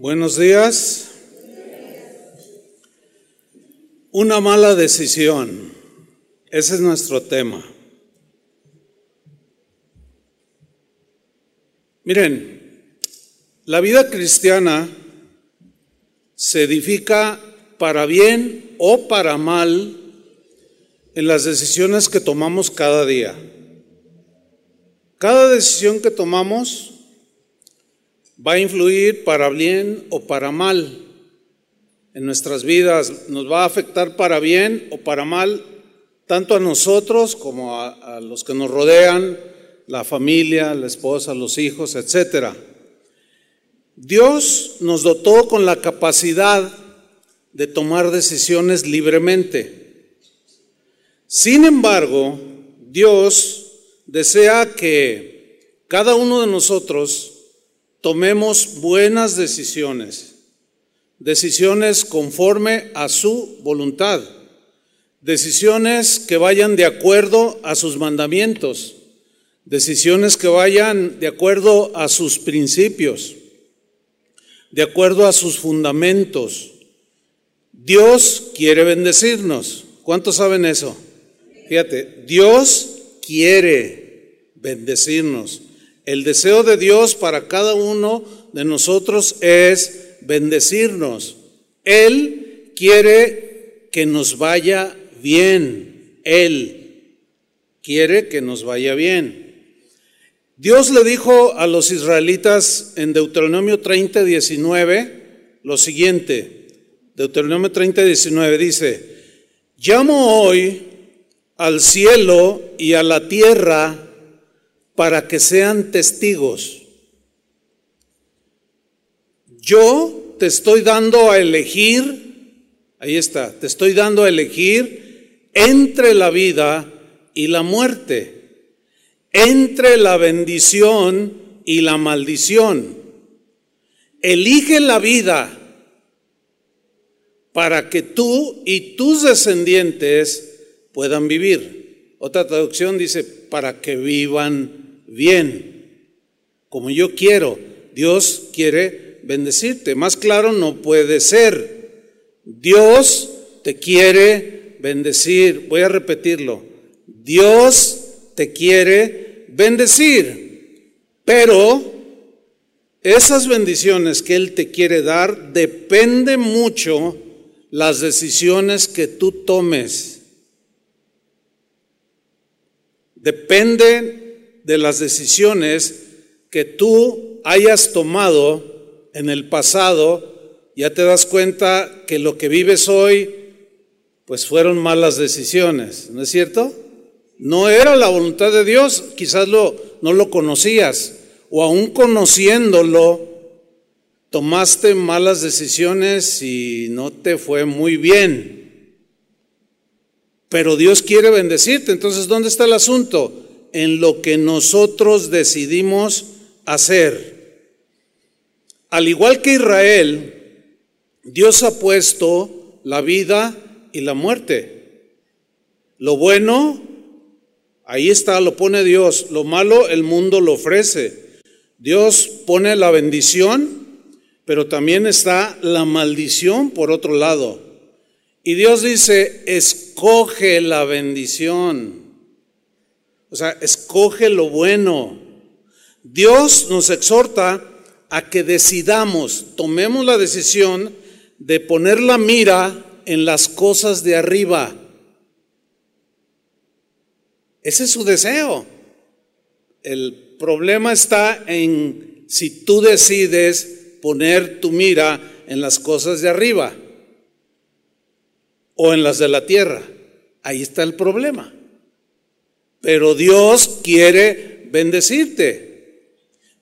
Buenos días. Una mala decisión. Ese es nuestro tema. Miren, la vida cristiana se edifica para bien o para mal en las decisiones que tomamos cada día. Cada decisión que tomamos va a influir para bien o para mal en nuestras vidas, nos va a afectar para bien o para mal, tanto a nosotros como a, los que nos rodean, la familia, la esposa, los hijos, etc. Dios nos dotó con la capacidad de tomar decisiones libremente. Sin embargo, Dios desea que cada uno de nosotros tomemos buenas decisiones, decisiones conforme a su voluntad, decisiones que vayan de acuerdo a sus mandamientos, decisiones que vayan de acuerdo a sus principios, de acuerdo a sus fundamentos. Dios quiere bendecirnos. ¿Cuántos saben eso? Fíjate, Dios quiere bendecirnos. El deseo de Dios para cada uno de nosotros es bendecirnos. Él quiere que nos vaya bien. Él quiere que nos vaya bien. Dios le dijo a los israelitas en Deuteronomio 30, 19 lo siguiente. Deuteronomio 30, 19 dice, llamo hoy al cielo y a la tierra para que sean testigos. Yo te estoy dando a elegir, ahí está, te estoy dando a elegir entre la vida y la muerte, entre la bendición y la maldición. Elige la vida para que tú y tus descendientes puedan vivir. Otra traducción dice, para que vivan bien, como yo quiero. Dios quiere bendecirte. Más claro no puede ser. Dios te quiere bendecir. Voy a repetirlo. Dios te quiere bendecir. Pero esas bendiciones que Él te quiere dar depende mucho las decisiones que tú tomes. Depende de las decisiones que tú hayas tomado en el pasado, ya te das cuenta que lo que vives hoy, pues fueron malas decisiones, ¿no es cierto? No era la voluntad de Dios, quizás lo, no lo conocías, o aún conociéndolo, tomaste malas decisiones y no te fue muy bien. Pero Dios quiere bendecirte, entonces ¿dónde está el asunto? En lo que nosotros decidimos hacer. Al igual que Israel, Dios ha puesto la vida y la muerte. Lo bueno, ahí está, lo pone Dios. Lo malo, el mundo lo ofrece. Dios pone la bendición, pero también está la maldición por otro lado. Y Dios dice, escoge la bendición. O sea, escoge lo bueno. Dios nos exhorta a que decidamos, tomemos la decisión de poner la mira en las cosas de arriba. Ese es su deseo. El problema está en si tú decides poner tu mira en las cosas de arriba o en las de la tierra. Ahí está el problema. Pero Dios quiere bendecirte.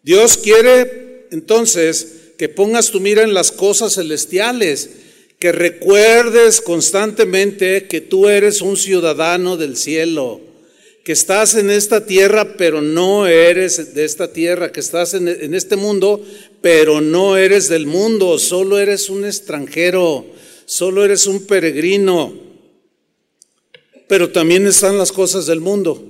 Dios quiere entonces que pongas tu mira en las cosas celestiales, que recuerdes constantemente que tú eres un ciudadano del cielo, que estás en esta tierra, pero no eres de esta tierra, que estás en, este mundo, pero no eres del mundo, solo eres un extranjero, solo eres un peregrino pero también están las cosas del mundo.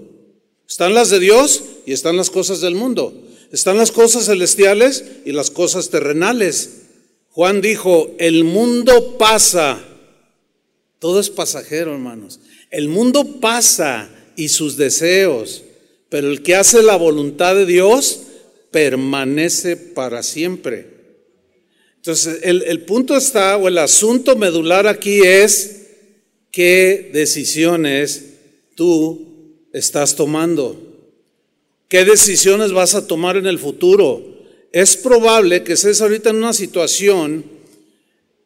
Están las de Dios y están las cosas del mundo. Están las cosas celestiales y las cosas terrenales. Juan dijo, el mundo pasa, todo es pasajero, hermanos. El mundo pasa y sus deseos, pero el que hace la voluntad de Dios permanece para siempre. Entonces, el, el punto está, o el asunto medular aquí es qué decisiones tú estás tomando. ¿Qué decisiones vas a tomar en el futuro? Es probable que estés ahorita en una situación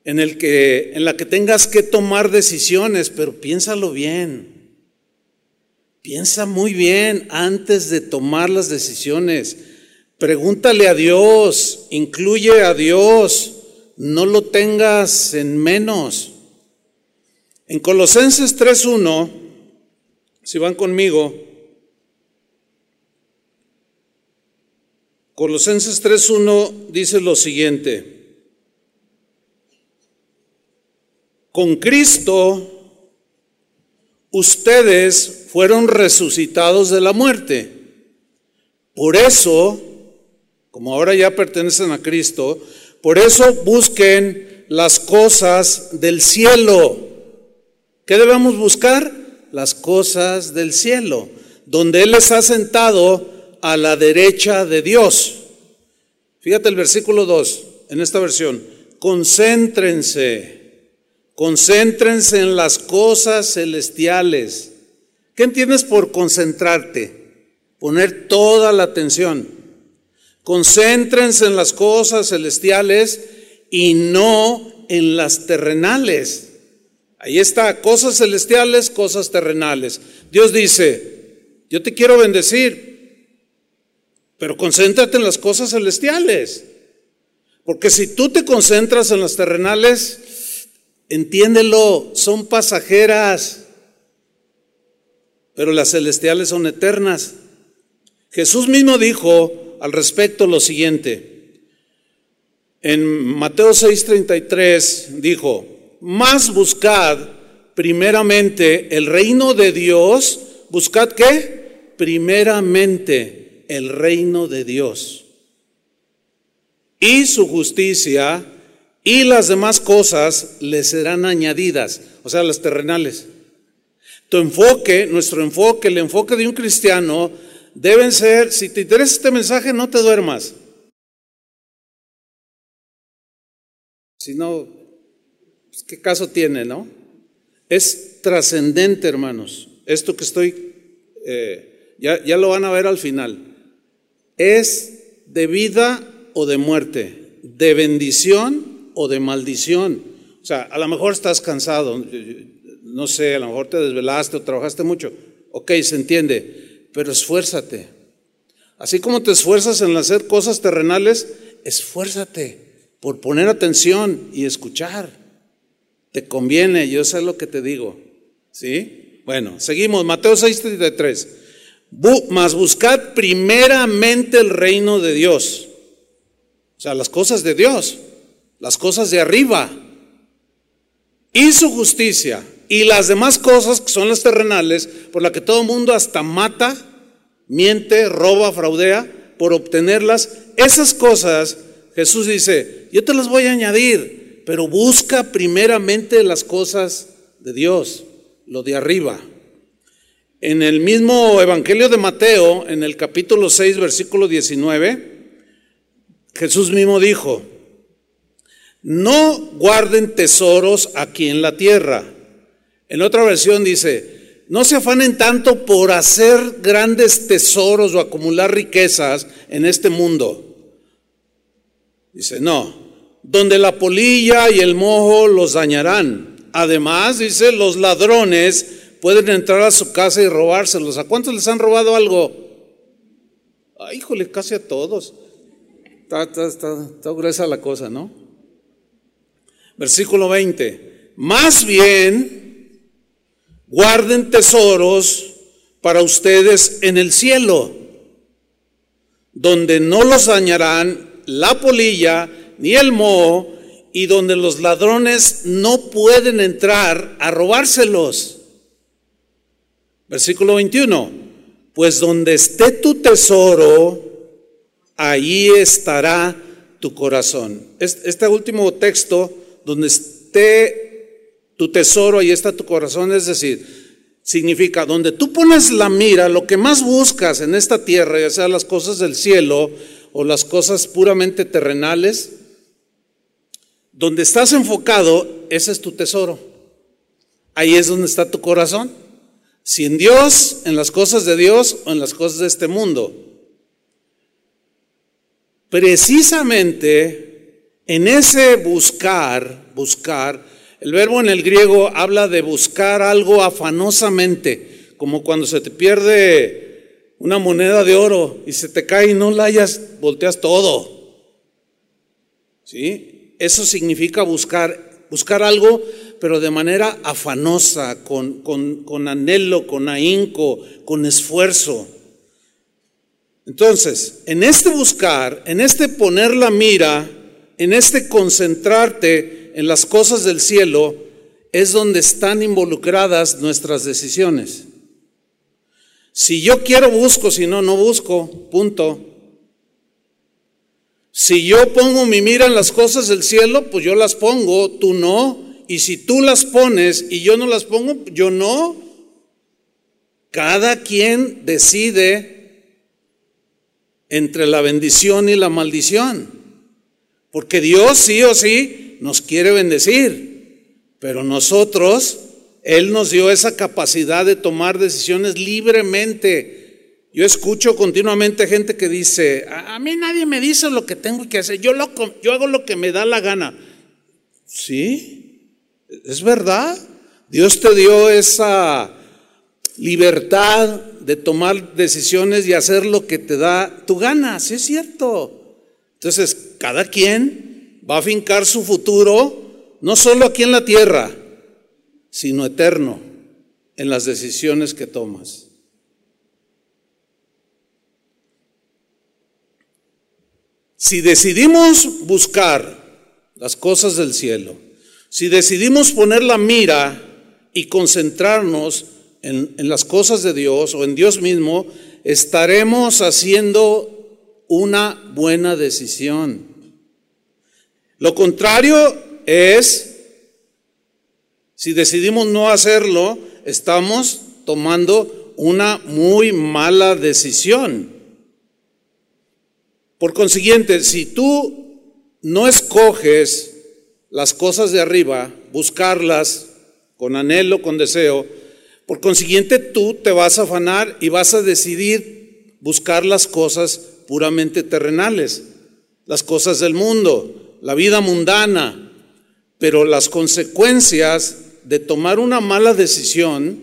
en, en la que tengas que tomar decisiones, pero piénsalo bien. Piensa muy bien antes de tomar las decisiones. Pregúntale a Dios, incluye a Dios, no lo tengas en menos. En Colosenses 3.1, si van conmigo, Colosenses 3.1 dice lo siguiente, con Cristo ustedes fueron resucitados de la muerte. Por eso, como ahora ya pertenecen a Cristo, por eso busquen las cosas del cielo. ¿Qué debemos buscar? Las cosas del cielo, donde Él ha sentado a la derecha de Dios. Fíjate el versículo 2 en esta versión. Concéntrense, concéntrense en las cosas celestiales. ¿Qué entiendes por concentrarte? Poner toda la atención. Concéntrense en las cosas celestiales y no en las terrenales. Ahí está, cosas celestiales, cosas terrenales. Dios dice, yo te quiero bendecir, pero concéntrate en las cosas celestiales. Porque si tú te concentras en las terrenales, entiéndelo, son pasajeras, pero las celestiales son eternas. Jesús mismo dijo al respecto lo siguiente. En Mateo 6:33 dijo, más buscad primeramente el reino de Dios, buscad qué? Primeramente el reino de Dios y su justicia y las demás cosas le serán añadidas, o sea, las terrenales. Tu enfoque, nuestro enfoque, el enfoque de un cristiano deben ser, si te interesa este mensaje, no te duermas. Si no, pues, ¿qué caso tiene, no? Es trascendente, hermanos. Esto que estoy, eh, ya, ya lo van a ver al final es de vida o de muerte, de bendición o de maldición. O sea, a lo mejor estás cansado, no sé, a lo mejor te desvelaste o trabajaste mucho. Ok, se entiende, pero esfuérzate. Así como te esfuerzas en hacer cosas terrenales, esfuérzate por poner atención y escuchar. Te conviene, yo sé lo que te digo. ¿Sí? Bueno, seguimos. Mateo 6:33 mas buscad primeramente el reino de Dios. O sea, las cosas de Dios, las cosas de arriba. Y su justicia. Y las demás cosas que son las terrenales, por las que todo el mundo hasta mata, miente, roba, fraudea, por obtenerlas. Esas cosas, Jesús dice, yo te las voy a añadir, pero busca primeramente las cosas de Dios, lo de arriba. En el mismo Evangelio de Mateo, en el capítulo 6, versículo 19, Jesús mismo dijo, no guarden tesoros aquí en la tierra. En otra versión dice, no se afanen tanto por hacer grandes tesoros o acumular riquezas en este mundo. Dice, no, donde la polilla y el mojo los dañarán. Además, dice, los ladrones pueden entrar a su casa y robárselos. ¿A cuántos les han robado algo? Ay, híjole, casi a todos. Está, está gruesa la cosa, ¿no? Versículo 20. Más bien, guarden tesoros para ustedes en el cielo, donde no los dañarán la polilla ni el moho, y donde los ladrones no pueden entrar a robárselos. Versículo 21. Pues donde esté tu tesoro, ahí estará tu corazón. Este último texto, donde esté tu tesoro, ahí está tu corazón, es decir, significa, donde tú pones la mira, lo que más buscas en esta tierra, ya sea las cosas del cielo o las cosas puramente terrenales, donde estás enfocado, ese es tu tesoro. Ahí es donde está tu corazón. Si en Dios, en las cosas de Dios o en las cosas de este mundo. Precisamente en ese buscar, buscar, el verbo en el griego habla de buscar algo afanosamente, como cuando se te pierde una moneda de oro y se te cae y no la hayas, volteas todo. ¿Sí? Eso significa buscar, buscar algo, pero de manera afanosa, con, con anhelo, con ahínco, con esfuerzo. Entonces, en este buscar, en este poner la mira, en este concentrarte en las cosas del cielo, es donde están involucradas nuestras decisiones. Si yo quiero, busco, si no, no busco, punto. Si yo pongo mi mira en las cosas del cielo, pues yo las pongo, tú no. Y si tú las pones y yo no las pongo, yo no. Cada quien decide entre la bendición y la maldición. Porque Dios sí o sí nos quiere bendecir. Pero nosotros, Él nos dio esa capacidad de tomar decisiones libremente yo escucho continuamente gente que dice, a, mí nadie me dice lo que tengo que hacer, yo, lo, yo hago lo que me da la gana. Sí, es verdad. Dios te dio esa libertad de tomar decisiones y hacer lo que te da tu gana, sí es cierto. Entonces, cada quien va a fincar su futuro, no solo aquí en la tierra, sino eterno, en las decisiones que tomas. Si decidimos buscar las cosas del cielo, si decidimos poner la mira y concentrarnos en, las cosas de Dios o en Dios mismo, estaremos haciendo una buena decisión. Lo contrario es, si decidimos no hacerlo, estamos tomando una muy mala decisión. Por consiguiente, si tú no escoges las cosas de arriba, buscarlas con anhelo, con deseo, por consiguiente tú te vas a afanar y vas a decidir buscar las cosas puramente terrenales, las cosas del mundo, la vida mundana, pero las consecuencias de tomar una mala decisión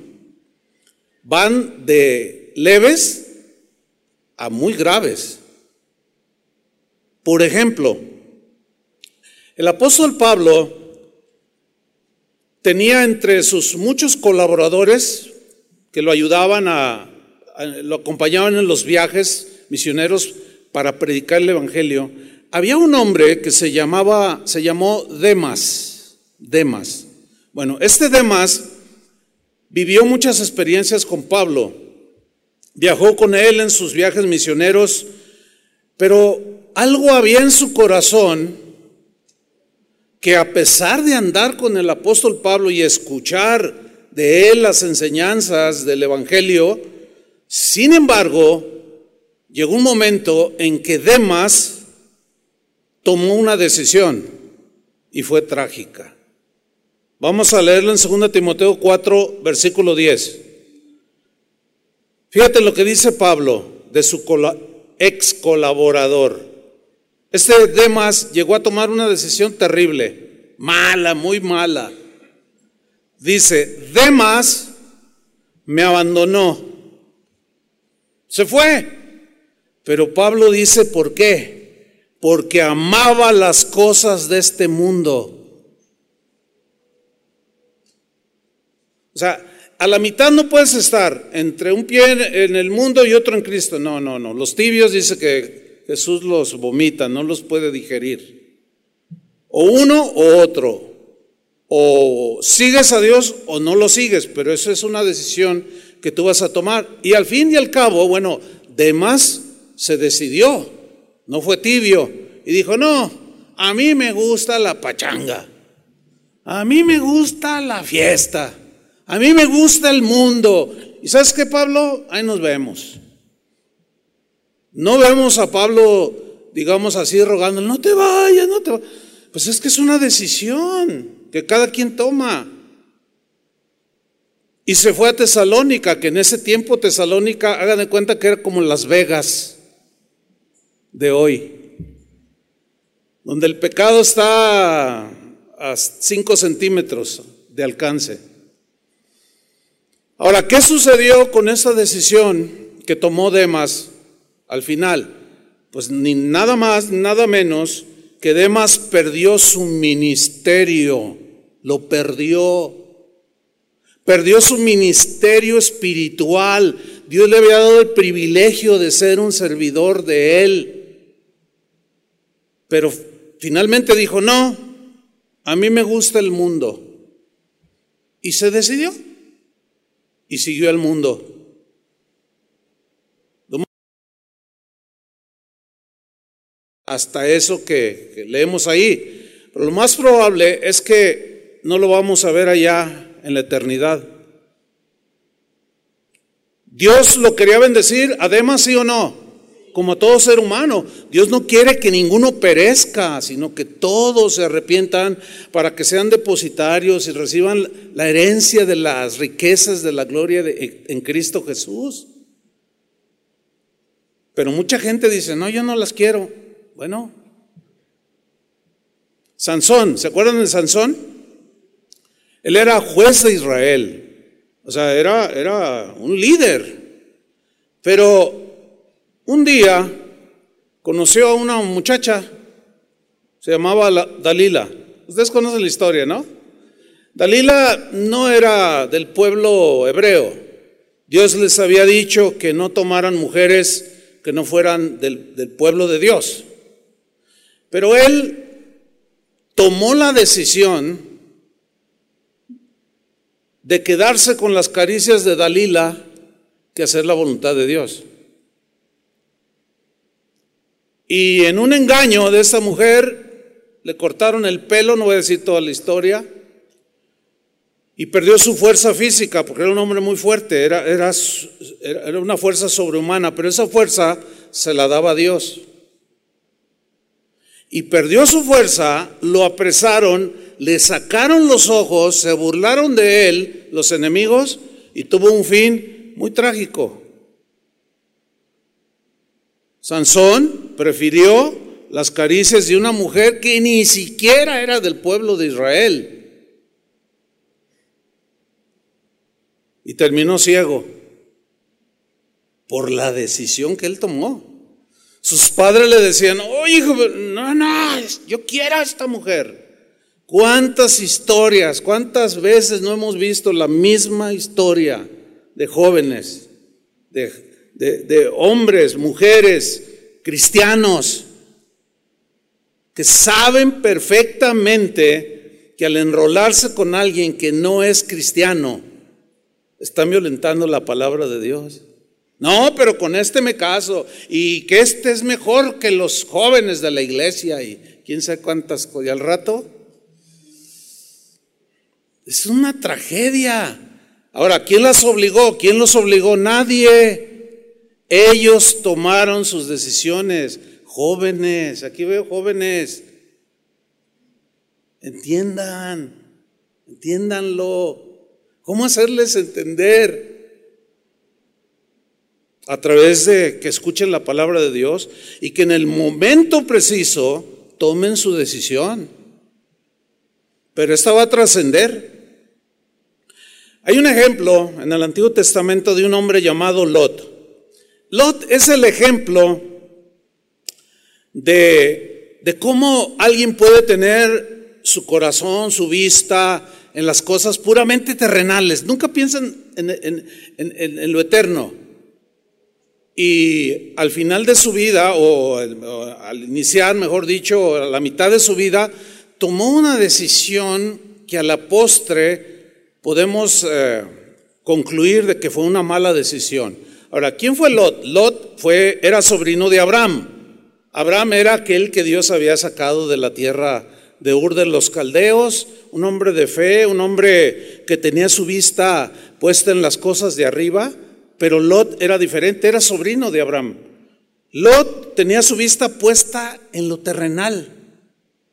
van de leves a muy graves. Por ejemplo, el apóstol Pablo tenía entre sus muchos colaboradores que lo ayudaban a, lo acompañaban en los viajes misioneros para predicar el evangelio. Había un hombre que se llamaba, se llamó Demas, Demas. Bueno, este Demas vivió muchas experiencias con Pablo, viajó con él en sus viajes misioneros, pero algo había en su corazón que a pesar de andar con el apóstol Pablo y escuchar de él las enseñanzas del Evangelio, sin embargo, llegó un momento en que Demas tomó una decisión y fue trágica. Vamos a leerlo en 2 Timoteo 4, versículo 10. Fíjate lo que dice Pablo de su ex colaborador. Este Demas llegó a tomar una decisión terrible, mala, muy mala. Dice, Demas me abandonó, se fue. Pero Pablo dice, ¿por qué? Porque amaba las cosas de este mundo. O sea, a la mitad no puedes estar entre un pie en el mundo y otro en Cristo. No, no, no. Los tibios dice que Jesús los vomita, no los puede digerir. O uno o otro. O sigues a Dios o no lo sigues, pero eso es una decisión que tú vas a tomar. Y al fin y al cabo, bueno, Demas se decidió, no fue tibio. y dijo, no, a mí me gusta la pachanga, a mí me gusta la fiesta, a mí me gusta el mundo. ¿Y sabes qué, Pablo? Ahí nos vemos. No vemos a Pablo, digamos así, rogando, no te vayas, no te vayas. Pues es que es una decisión que cada quien toma. Y se fue a Tesalónica, que en ese tiempo Tesalónica, hagan de cuenta que era como Las Vegas de hoy, donde el pecado está a 5 centímetros de alcance. Ahora, ¿qué sucedió con esa decisión que tomó Demas al final? Pues ni nada más, nada menos que Demas perdió su ministerio, lo perdió perdió su ministerio espiritual. Dios le había dado el privilegio de ser un servidor de él. Pero finalmente dijo, no, a mí me gusta el mundo. Y se decidió. Y siguió el mundo. Hasta eso que, leemos ahí. Pero lo más probable es que no lo vamos a ver allá en la eternidad. Dios lo quería bendecir, además sí o no, como a todo ser humano. Dios no quiere que ninguno perezca, sino que todos se arrepientan para que sean depositarios y reciban la herencia de las riquezas de la gloria en Cristo Jesús. Pero mucha gente dice, no, yo no las quiero. Bueno, Sansón, ¿se acuerdan de Sansón? Él era juez de Israel, o sea, era, era un líder. Pero un día conoció a una muchacha, se llamaba Dalila. Ustedes conocen la historia, ¿no? Dalila no era del pueblo hebreo. Dios les había dicho que no tomaran mujeres que no fueran del, del pueblo de Dios. Pero él tomó la decisión de quedarse con las caricias de Dalila que hacer la voluntad de Dios. Y en un engaño de esta mujer le cortaron el pelo, no voy a decir toda la historia, y perdió su fuerza física porque era un hombre muy fuerte, era, era, era una fuerza sobrehumana, pero esa fuerza se la daba Dios. Y perdió su fuerza, lo apresaron le sacaron los ojos, se burlaron de él los enemigos y tuvo un fin muy trágico. Sansón prefirió las caricias de una mujer que ni siquiera era del pueblo de Israel. Y terminó ciego por la decisión que él tomó. Sus padres le decían, oye, hijo, no, no, yo quiero a esta mujer. ¿Cuántas historias, cuántas veces no hemos visto la misma historia de jóvenes, de, hombres, mujeres, cristianos, que saben perfectamente que al enrolarse con alguien que no es cristiano, están violentando la palabra de Dios? No, pero con este me caso y que este es mejor que los jóvenes de la iglesia y quién sabe cuántas, y al rato es una tragedia. Ahora, ¿quién las obligó? ¿Quién los obligó? Nadie. Ellos tomaron sus decisiones. Jóvenes, aquí veo jóvenes. Entiendan, entiéndanlo. ¿Cómo hacerles entender? A través de que escuchen la palabra de Dios y que en el momento preciso tomen su decisión. Pero esta va a trascender. Hay un ejemplo en el Antiguo Testamento de un hombre llamado Lot. Lot es el ejemplo de, de, cómo alguien puede tener su corazón, su vista en las cosas puramente terrenales. Nunca piensan en, en lo eterno. Y al final de su vida, o al iniciar, mejor dicho, a la mitad de su vida, tomó una decisión que a la postre podemos eh, concluir de que fue una mala decisión. Ahora, ¿quién fue Lot? Lot fue, era sobrino de Abraham. Abraham era aquel que Dios había sacado de la tierra de Ur de los Caldeos, un hombre de fe, un hombre que tenía su vista puesta en las cosas de arriba, pero Lot era diferente, era sobrino de Abraham. Lot tenía su vista puesta en lo terrenal.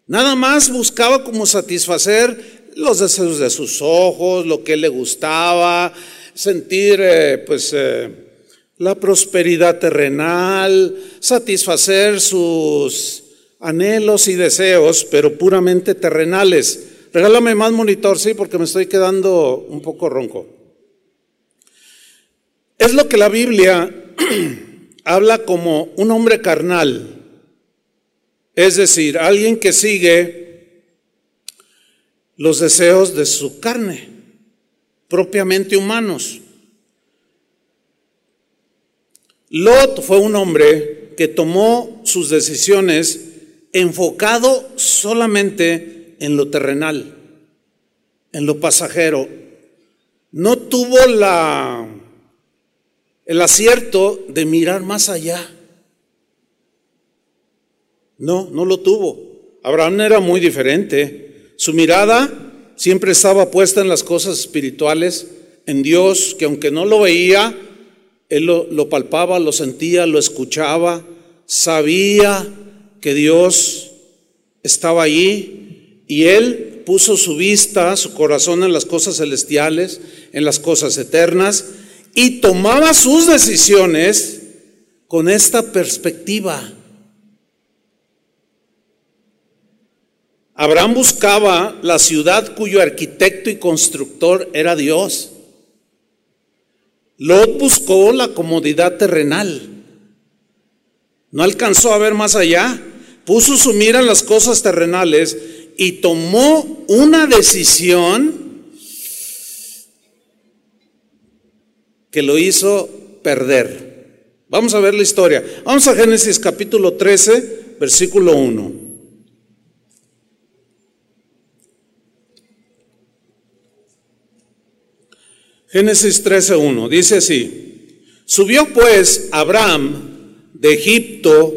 Nada más buscaba como satisfacer los deseos de sus ojos, lo que le gustaba, sentir eh, pues eh, la prosperidad terrenal, satisfacer sus anhelos y deseos, pero puramente terrenales. Regálame más monitor, sí, porque me estoy quedando un poco ronco. Es lo que la Biblia habla como un hombre carnal, es decir, alguien que sigue los deseos de su carne, propiamente humanos. Lot fue un hombre que tomó sus decisiones enfocado solamente en lo terrenal, en lo pasajero. No tuvo la, el acierto de mirar más allá. No, no lo tuvo. Abraham era muy diferente. Su mirada siempre estaba puesta en las cosas espirituales, en Dios, que aunque no lo veía, él lo, palpaba, lo sentía, lo escuchaba, sabía que Dios estaba allí y él puso su vista, su corazón en las cosas celestiales, en las cosas eternas y tomaba sus decisiones con esta perspectiva. Abraham buscaba la ciudad cuyo arquitecto y constructor era Dios. Lot buscó la comodidad terrenal. No alcanzó a ver más allá. Puso su mira en las cosas terrenales y tomó una decisión que lo hizo perder. Vamos a ver la historia. Vamos a Génesis capítulo 13, versículo 1. Génesis 13.1 dice así, subió pues Abraham de Egipto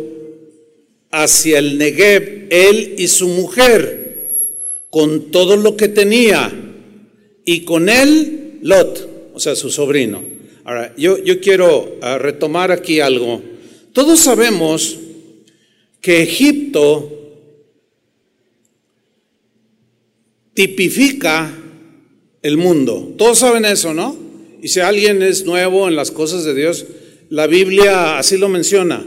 hacia el Negev, él y su mujer, con todo lo que tenía, y con él Lot, o sea, su sobrino. Ahora, yo, yo quiero ah, retomar aquí algo. Todos sabemos que Egipto tipifica el mundo. Todos saben eso, ¿no? Y si alguien es nuevo en las cosas de Dios, la Biblia así lo menciona.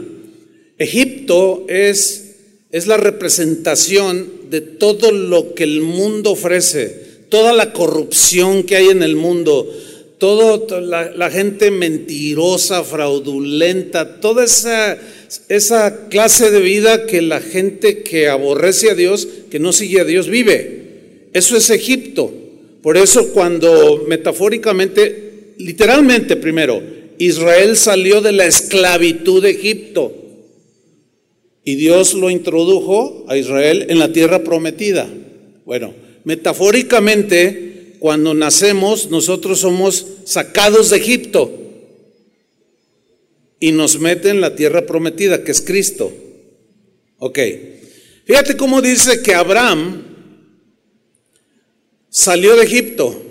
Egipto es, es la representación de todo lo que el mundo ofrece, toda la corrupción que hay en el mundo, toda la, la, gente mentirosa, fraudulenta, toda esa, esa clase de vida que la gente que aborrece a Dios, que no sigue a Dios, vive. Eso es Egipto. Por eso cuando metafóricamente, literalmente primero, Israel salió de la esclavitud de Egipto y Dios lo introdujo a Israel en la tierra prometida. Bueno, metafóricamente, cuando nacemos, nosotros somos sacados de Egipto y nos meten en la tierra prometida, que es Cristo. Ok. Fíjate cómo dice que Abraham salió de Egipto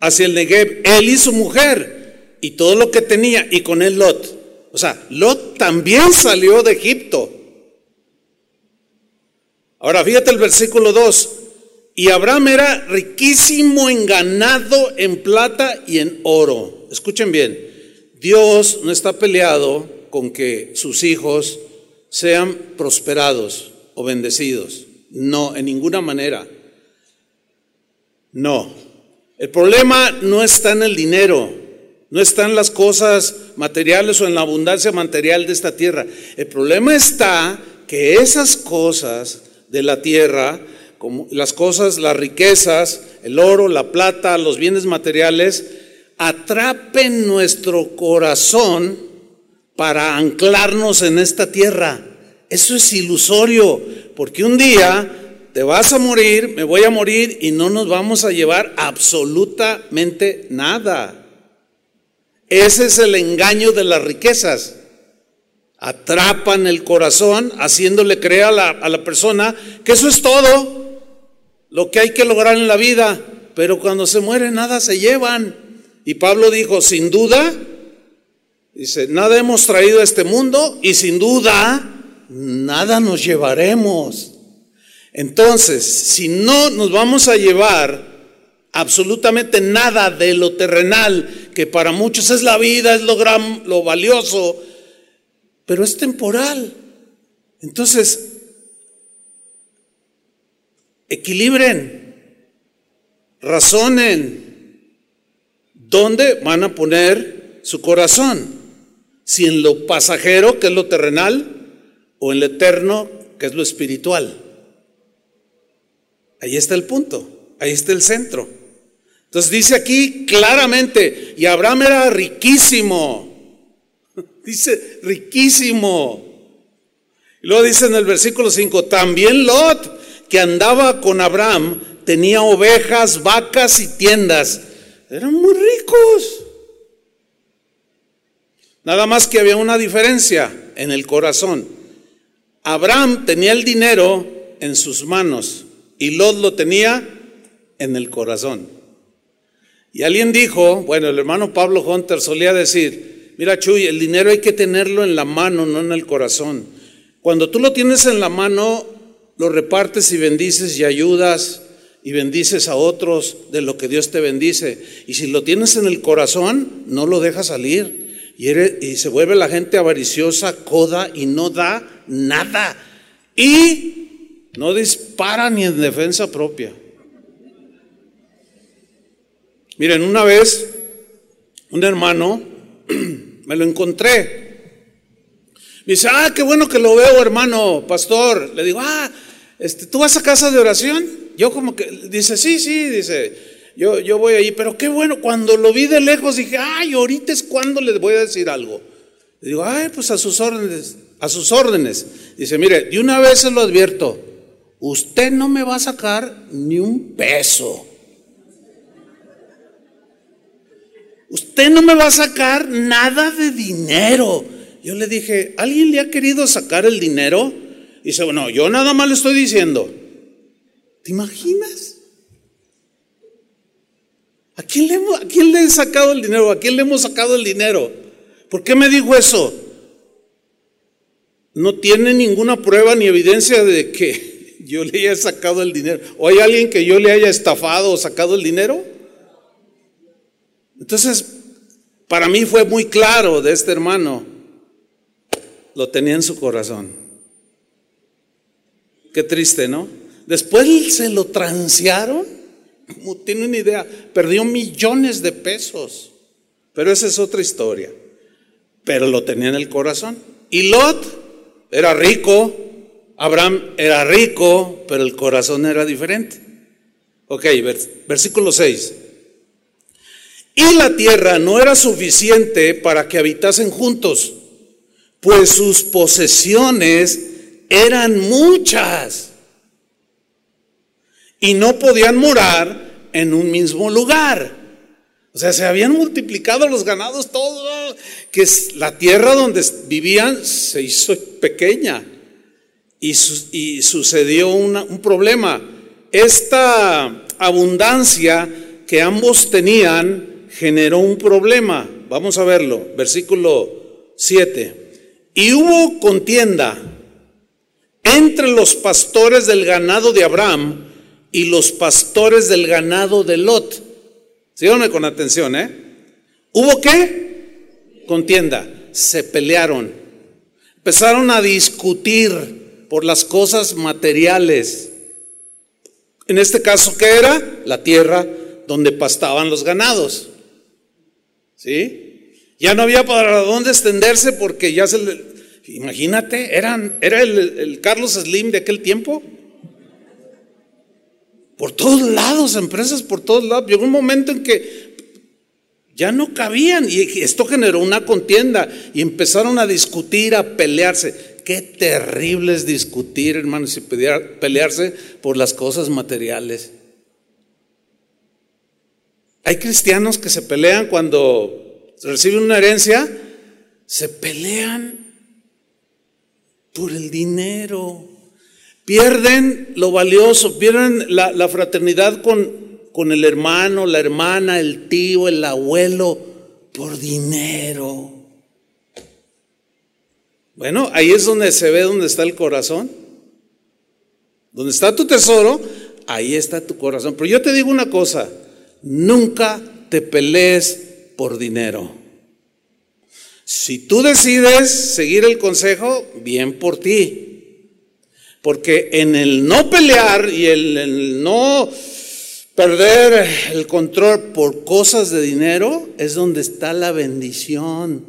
hacia el Negev, él y su mujer, y todo lo que tenía, y con él Lot. O sea, Lot también salió de Egipto. Ahora, fíjate el versículo 2. Y Abraham era riquísimo en ganado, en plata y en oro. Escuchen bien, Dios no está peleado con que sus hijos sean prosperados o bendecidos. No, en ninguna manera. No. El problema no está en el dinero, no está en las cosas materiales o en la abundancia material de esta tierra. El problema está que esas cosas de la tierra, las cosas, las riquezas, el oro, la plata, los bienes materiales, atrapen nuestro corazón para anclarnos en esta tierra. Eso es ilusorio, porque un día te vas a morir, me voy a morir y no nos vamos a llevar absolutamente nada. Ese es el engaño de las riquezas. atrapan el corazón, haciéndole creer a la, a la persona que eso es todo lo que hay que lograr en la vida, pero cuando se muere nada se llevan. Y Pablo dijo, sin duda, dice, nada hemos traído a este mundo y sin duda nada nos llevaremos. Entonces, si no nos vamos a llevar absolutamente nada de lo terrenal, que para muchos es la vida, es lo, gran, lo valioso, pero es temporal. Entonces, equilibren, razonen, ¿dónde van a poner su corazón? Si en lo pasajero, que es lo terrenal, o en lo eterno, que es lo espiritual. Ahí está el punto, ahí está el centro. Entonces dice aquí claramente, y Abraham era riquísimo, dice riquísimo. Y luego dice en el versículo 5, también Lot, que andaba con Abraham, tenía ovejas, vacas y tiendas. Eran muy ricos. Nada más que había una diferencia en el corazón. Abraham tenía el dinero en sus manos y Lot lo tenía en el corazón. Y alguien dijo, bueno, el hermano Pablo Hunter solía decir, mira Chuy, el dinero hay que tenerlo en la mano, no en el corazón. Cuando tú lo tienes en la mano, lo repartes y bendices y ayudas y bendices a otros de lo que Dios te bendice. Y si lo tienes en el corazón, no lo dejas salir. Y, y se vuelve la gente avariciosa, coda y no da nada. Y no dispara ni en defensa propia. Miren, una vez un hermano me lo encontré. Me dice, ah, qué bueno que lo veo, hermano, pastor. Le digo, ah, este, ¿tú vas a casa de oración? Yo como que, dice, sí, sí, dice, yo, yo voy ahí, pero qué bueno, cuando lo vi de lejos dije, ay, ahorita es cuando les voy a decir algo. Le digo, ay, pues a sus órdenes a sus órdenes. Dice, mire, de una vez se lo advierto, usted no me va a sacar ni un peso. Usted no me va a sacar nada de dinero. Yo le dije, ¿alguien le ha querido sacar el dinero? Dice, bueno, yo nada más le estoy diciendo. ¿Te imaginas? ¿A quién, le, ¿A quién le he sacado el dinero? ¿A quién le hemos sacado el dinero? ¿Por qué me dijo eso? no tiene ninguna prueba ni evidencia de que yo le haya sacado el dinero. ¿O hay alguien que yo le haya estafado o sacado el dinero? Entonces, para mí fue muy claro de este hermano. Lo tenía en su corazón. Qué triste, ¿no? Después se lo transearon. Como tiene una idea, perdió millones de pesos. Pero esa es otra historia. Pero lo tenía en el corazón. Y Lot era rico, Abraham era rico, pero el corazón era diferente. Ok, versículo 6. Y la tierra no era suficiente para que habitasen juntos, pues sus posesiones eran muchas y no podían morar en un mismo lugar. O sea, se habían multiplicado los ganados todos, que la tierra donde vivían se hizo pequeña y, sucedió un problema. Esta abundancia que ambos tenían generó un problema. Vamos a verlo, versículo 7. Y hubo contienda entre los pastores del ganado de Abraham y los pastores del ganado de Lot. Síganme con atención, ¿eh? ¿Hubo qué? Contienda. Se pelearon. Empezaron a discutir por las cosas materiales. En este caso, ¿qué era? La tierra donde pastaban los ganados. ¿Sí? Ya no había para dónde extenderse porque ya se. Imagínate, era el, el Carlos Slim de aquel tiempo. Por todos lados, empresas por todos lados. Llegó un momento en que ya no cabían y esto generó una contienda y empezaron a discutir, a pelearse. Qué terrible es discutir, hermanos, y pelearse por las cosas materiales. Hay cristianos que se pelean cuando reciben una herencia, se pelean Por el dinero. Pierden lo valioso, pierden la, fraternidad con, con el hermano, la hermana, el tío, el abuelo, por dinero. Bueno, ahí es donde se ve dónde está el corazón. Donde está tu tesoro, ahí está tu corazón. Pero yo te digo una cosa, nunca te pelees por dinero. Si tú decides seguir el consejo, bien por ti. Porque en el no pelear y el, el no perder el control por cosas de dinero es donde está la bendición.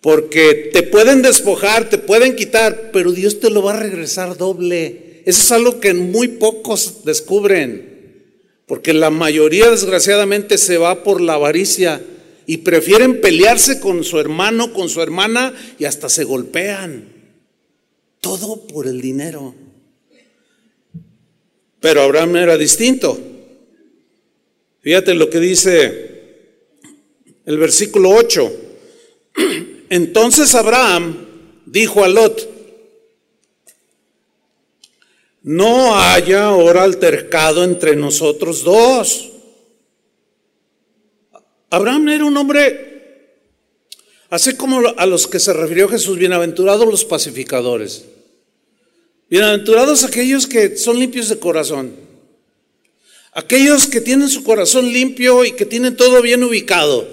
Porque te pueden despojar, te pueden quitar, pero Dios te lo va a regresar doble. Eso es algo que muy pocos descubren. Porque la mayoría desgraciadamente se va por la avaricia y prefieren pelearse con su hermano, con su hermana y hasta se golpean. Todo por el dinero. Pero Abraham era distinto. Fíjate lo que dice el versículo 8. Entonces Abraham dijo a Lot, no haya ahora altercado entre nosotros dos. Abraham era un hombre, así como a los que se refirió Jesús, bienaventurados los pacificadores. Bienaventurados aquellos que son limpios de corazón. Aquellos que tienen su corazón limpio y que tienen todo bien ubicado.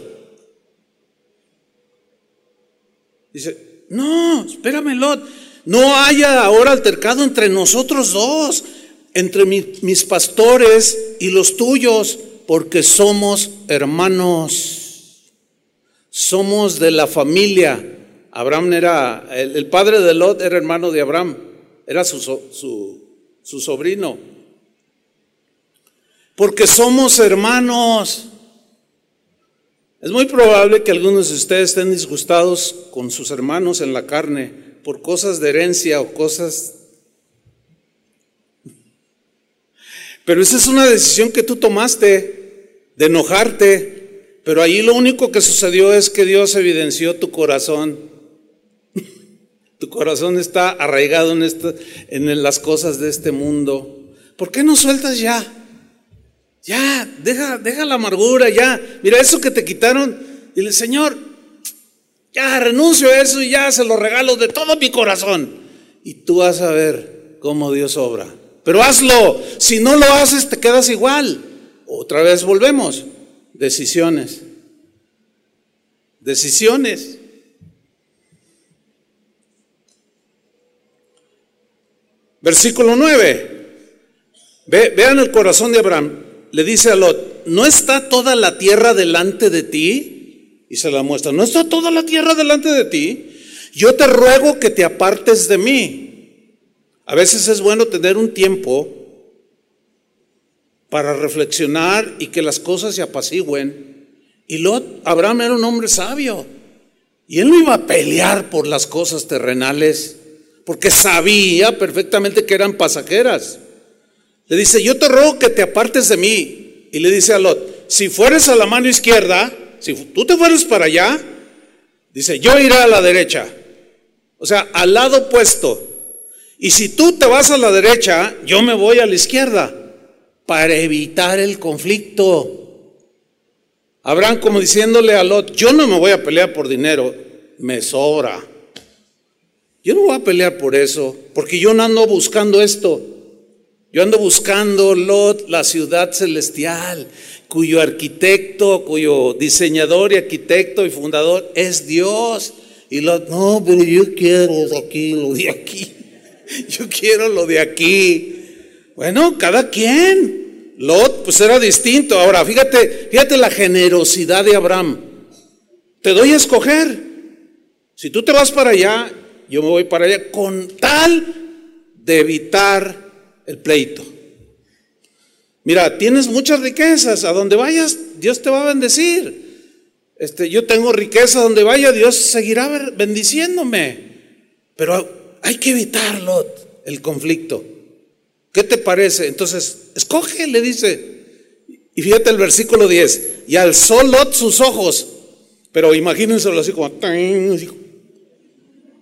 Dice, no, espérame Lot, no haya ahora altercado entre nosotros dos, entre mis pastores y los tuyos, porque somos hermanos, somos de la familia. Abraham era, el padre de Lot era hermano de Abraham era su, su, sobrino. Porque somos hermanos. Es muy probable que algunos de ustedes estén disgustados con sus hermanos en la carne por cosas de herencia o cosas... Pero esa es una decisión que tú tomaste de enojarte, pero ahí lo único que sucedió es que Dios evidenció tu corazón tu corazón está arraigado en, en las cosas de este mundo. ¿Por qué no sueltas ya? Ya, deja, deja la amargura, ya. Mira, eso que te quitaron, dile, Señor, ya renuncio a eso y ya se lo regalo de todo mi corazón. Y tú vas a ver cómo Dios obra. Pero hazlo. Si no lo haces, te quedas igual. Otra vez volvemos. Decisiones. Decisiones. Versículo 9. vean el corazón de Abraham. Le dice a Lot, ¿no está toda la tierra delante de ti? Y se la muestra, ¿no está toda la tierra delante de ti? Yo te ruego que te apartes de mí. A veces es bueno tener un tiempo para reflexionar y que las cosas se apacigüen. Y Lot, Abraham era un hombre sabio. Y él no iba a pelear por las cosas terrenales porque sabía perfectamente que eran pasajeras. Le dice, yo te ruego que te apartes de mí. Y le dice a Lot, si fueres a la mano izquierda, si tú te fueres para allá, dice, yo iré a la derecha. O sea, al lado opuesto. Y si tú te vas a la derecha, yo me voy a la izquierda para evitar el conflicto. Abraham como diciéndole a Lot, yo no me voy a pelear por dinero, me sobra. Yo no voy a pelear por eso, porque yo no ando buscando esto. Yo ando buscando Lot, la ciudad celestial, cuyo arquitecto, cuyo diseñador y arquitecto y fundador es Dios. Y Lot, no, pero yo quiero de aquí, lo de aquí. Yo quiero lo de aquí. Bueno, cada quien. Lot, pues era distinto. Ahora, fíjate, fíjate la generosidad de Abraham. Te doy a escoger. Si tú te vas para allá yo me voy para allá con tal de evitar el pleito. Mira, tienes muchas riquezas, a donde vayas, Dios te va a bendecir. Este, yo tengo riqueza donde vaya, Dios seguirá bendiciéndome. Pero hay que evitarlo, el conflicto. ¿Qué te parece? Entonces, escoge, le dice. Y fíjate el versículo 10. Y alzó Lot sus ojos. Pero imagínenselo así como,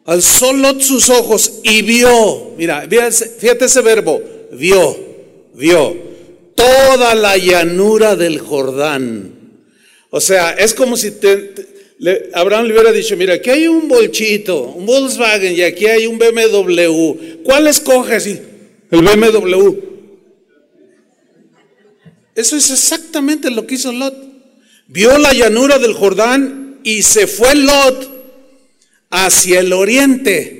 Alzó Lot sus ojos y vio, mira, fíjate ese verbo, vio, vio, toda la llanura del Jordán. O sea, es como si Abraham le hubiera dicho, mira, aquí hay un bolchito, un Volkswagen y aquí hay un BMW. ¿Cuál escoges? El BMW. Eso es exactamente lo que hizo Lot. Vio la llanura del Jordán y se fue Lot hacia el oriente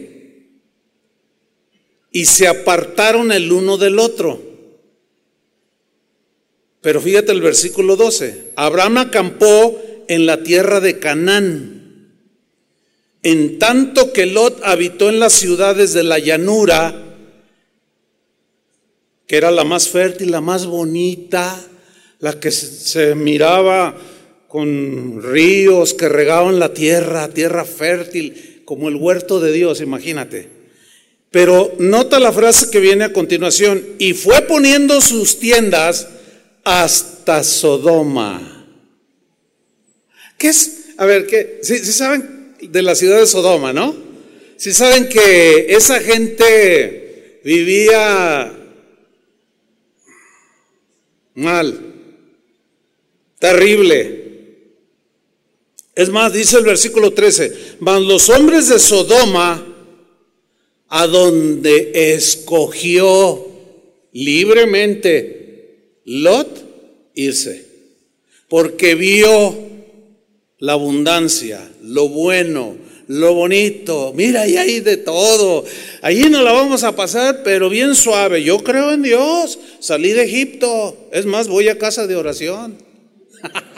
y se apartaron el uno del otro. Pero fíjate el versículo 12. Abraham acampó en la tierra de Canaán, en tanto que Lot habitó en las ciudades de la llanura, que era la más fértil, la más bonita, la que se miraba con ríos que regaban la tierra, tierra fértil, como el huerto de Dios, imagínate. Pero nota la frase que viene a continuación, y fue poniendo sus tiendas hasta Sodoma. ¿Qué es? A ver, ¿qué? Si saben de la ciudad de Sodoma, ¿no? Si saben que esa gente vivía mal, terrible. Es más, dice el versículo 13, van los hombres de Sodoma a donde escogió libremente Lot irse, porque vio la abundancia, lo bueno, lo bonito. Mira, ahí hay de todo. Allí no la vamos a pasar, pero bien suave. Yo creo en Dios. Salí de Egipto. Es más, voy a casa de oración.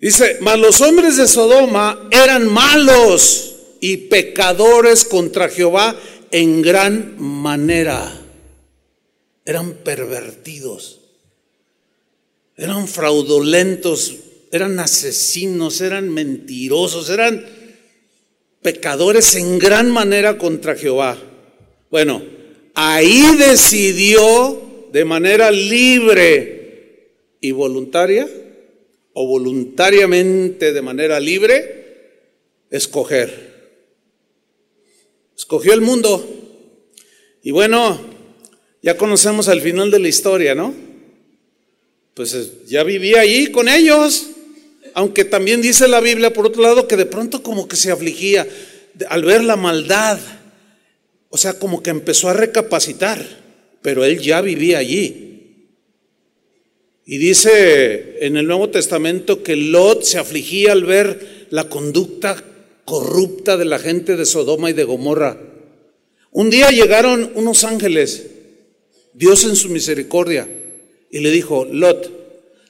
Dice, mas los hombres de Sodoma eran malos y pecadores contra Jehová en gran manera. Eran pervertidos, eran fraudulentos, eran asesinos, eran mentirosos, eran pecadores en gran manera contra Jehová. Bueno, ahí decidió de manera libre y voluntaria o voluntariamente de manera libre escoger. Escogió el mundo. Y bueno, ya conocemos al final de la historia, ¿no? Pues eh, ya vivía ahí con ellos. Aunque también dice la Biblia, por otro lado, que de pronto como que se afligía al ver la maldad. O sea, como que empezó a recapacitar, pero él ya vivía allí. Y dice en el Nuevo Testamento que Lot se afligía al ver la conducta corrupta de la gente de Sodoma y de Gomorra. Un día llegaron unos ángeles, Dios en su misericordia, y le dijo, Lot,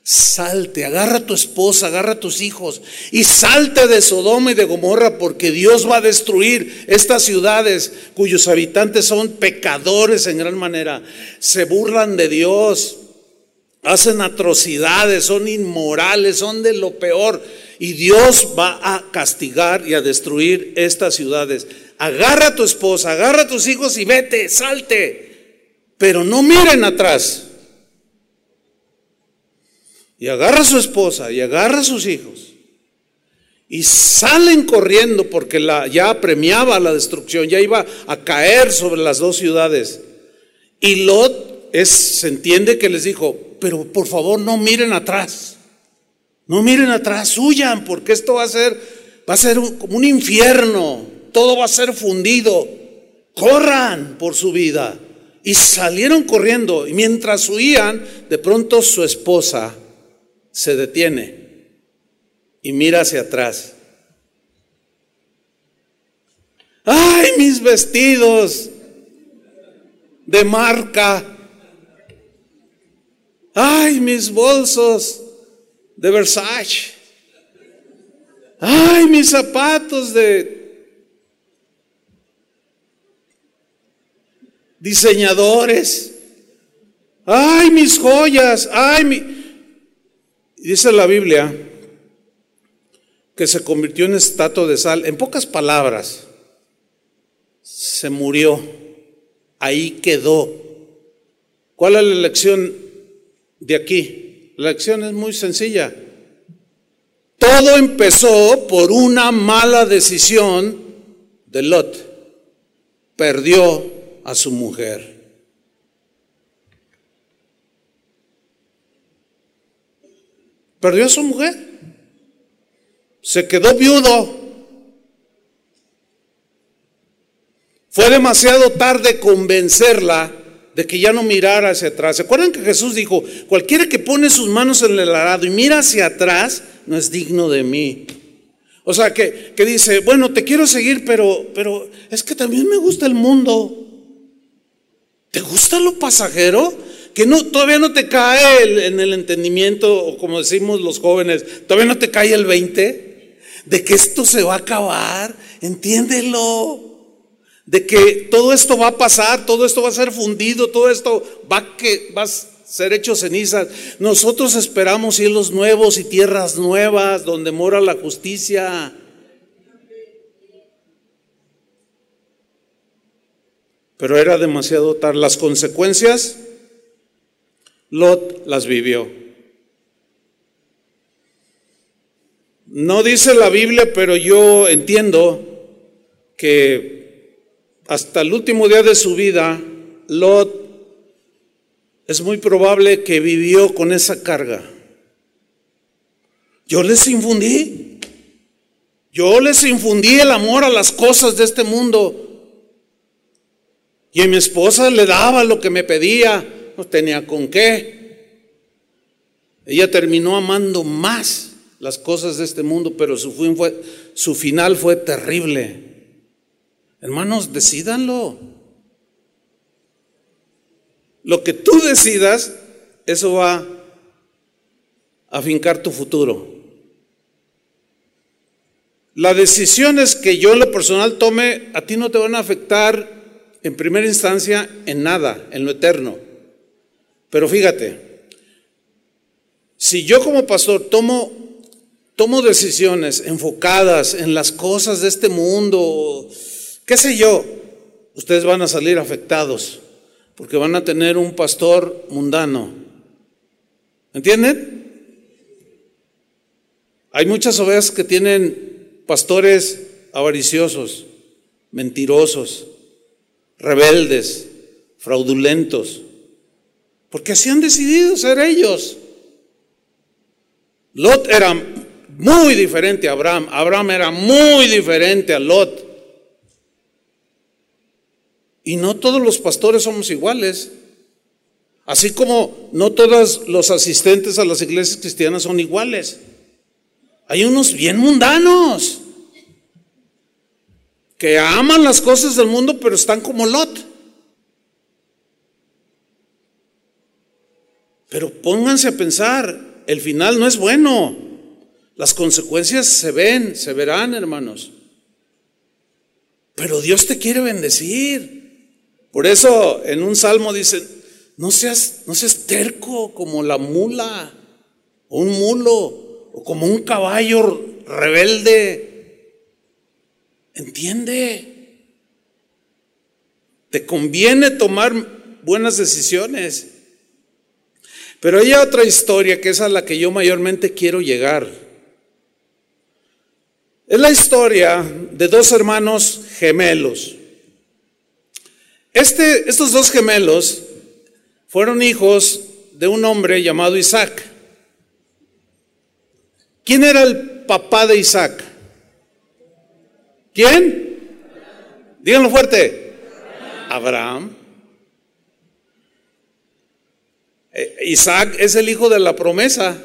salte, agarra a tu esposa, agarra a tus hijos y salte de Sodoma y de Gomorra porque Dios va a destruir estas ciudades cuyos habitantes son pecadores en gran manera, se burlan de Dios, hacen atrocidades, son inmorales, son de lo peor. Y Dios va a castigar y a destruir estas ciudades. Agarra a tu esposa, agarra a tus hijos y vete, salte. Pero no miren atrás. Y agarra a su esposa y agarra a sus hijos. Y salen corriendo porque la, ya premiaba la destrucción, ya iba a caer sobre las dos ciudades. Y Lot es, se entiende que les dijo, pero por favor no miren atrás. No miren atrás, huyan, porque esto va a ser, va a ser como un infierno. Todo va a ser fundido. Corran por su vida. Y salieron corriendo. Y mientras huían, de pronto su esposa se detiene y mira hacia atrás. ¡Ay, mis vestidos de marca! ay, mis bolsos de Versace, ay, mis zapatos de diseñadores, ay, mis joyas, ay, mi... Dice la Biblia que se convirtió en estatua de sal. En pocas palabras, se murió. Ahí quedó. ¿Cuál es la lección de aquí. La lección es muy sencilla. Todo empezó por una mala decisión de Lot. Perdió a su mujer. Perdió a su mujer. Se quedó viudo. Fue demasiado tarde convencerla de que ya no mirara hacia atrás. ¿Se acuerdan que Jesús dijo, cualquiera que pone sus manos en el arado y mira hacia atrás, no es digno de mí? O sea, que, que dice, bueno, te quiero seguir, pero, pero es que también me gusta el mundo. ¿Te gusta lo pasajero? Que no, todavía no te cae en el entendimiento, o como decimos los jóvenes, todavía no te cae el 20 de que esto se va a acabar. Entiéndelo de que todo esto va a pasar, todo esto va a ser fundido, todo esto va, que, va a ser hecho cenizas. Nosotros esperamos cielos nuevos y tierras nuevas donde mora la justicia. Pero era demasiado tarde. Las consecuencias, Lot las vivió. No dice la Biblia, pero yo entiendo que hasta el último día de su vida, Lot es muy probable que vivió con esa carga. Yo les infundí, yo les infundí el amor a las cosas de este mundo. Y a mi esposa le daba lo que me pedía, no tenía con qué. Ella terminó amando más las cosas de este mundo, pero su, fue, su final fue terrible. Hermanos, decidanlo. Lo que tú decidas, eso va a fincar tu futuro. Las decisiones que yo en lo personal tome a ti no te van a afectar en primera instancia en nada, en lo eterno. Pero fíjate, si yo como pastor tomo, tomo decisiones enfocadas en las cosas de este mundo, qué sé yo, ustedes van a salir afectados porque van a tener un pastor mundano. ¿Entienden? Hay muchas ovejas que tienen pastores avariciosos, mentirosos, rebeldes, fraudulentos, porque así han decidido ser ellos. Lot era muy diferente a Abraham, Abraham era muy diferente a Lot. Y no todos los pastores somos iguales. Así como no todos los asistentes a las iglesias cristianas son iguales. Hay unos bien mundanos que aman las cosas del mundo, pero están como Lot. Pero pónganse a pensar, el final no es bueno. Las consecuencias se ven, se verán, hermanos. Pero Dios te quiere bendecir. Por eso en un salmo dice, no seas, no seas terco como la mula, o un mulo, o como un caballo rebelde. Entiende. Te conviene tomar buenas decisiones. Pero hay otra historia que es a la que yo mayormente quiero llegar. Es la historia de dos hermanos gemelos. Este, estos dos gemelos fueron hijos de un hombre llamado Isaac. ¿Quién era el papá de Isaac? ¿Quién? Díganlo fuerte. Abraham. Eh, Isaac es el hijo de la promesa.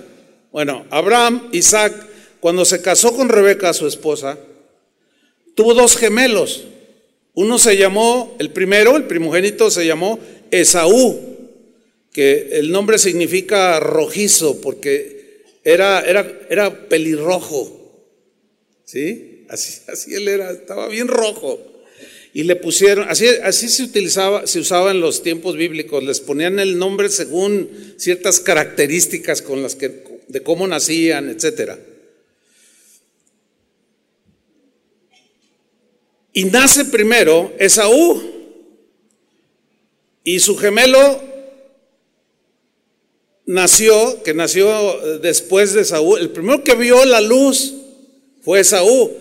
Bueno, Abraham, Isaac, cuando se casó con Rebeca, su esposa, tuvo dos gemelos. Uno se llamó, el primero, el primogénito se llamó Esaú, que el nombre significa rojizo porque era, era, era pelirrojo. ¿Sí? Así, así él era, estaba bien rojo. Y le pusieron, así, así se utilizaba, se usaba en los tiempos bíblicos, les ponían el nombre según ciertas características con las que, de cómo nacían, etcétera. Y nace primero Esaú y su gemelo nació, que nació después de Saúl, el primero que vio la luz fue Saúl.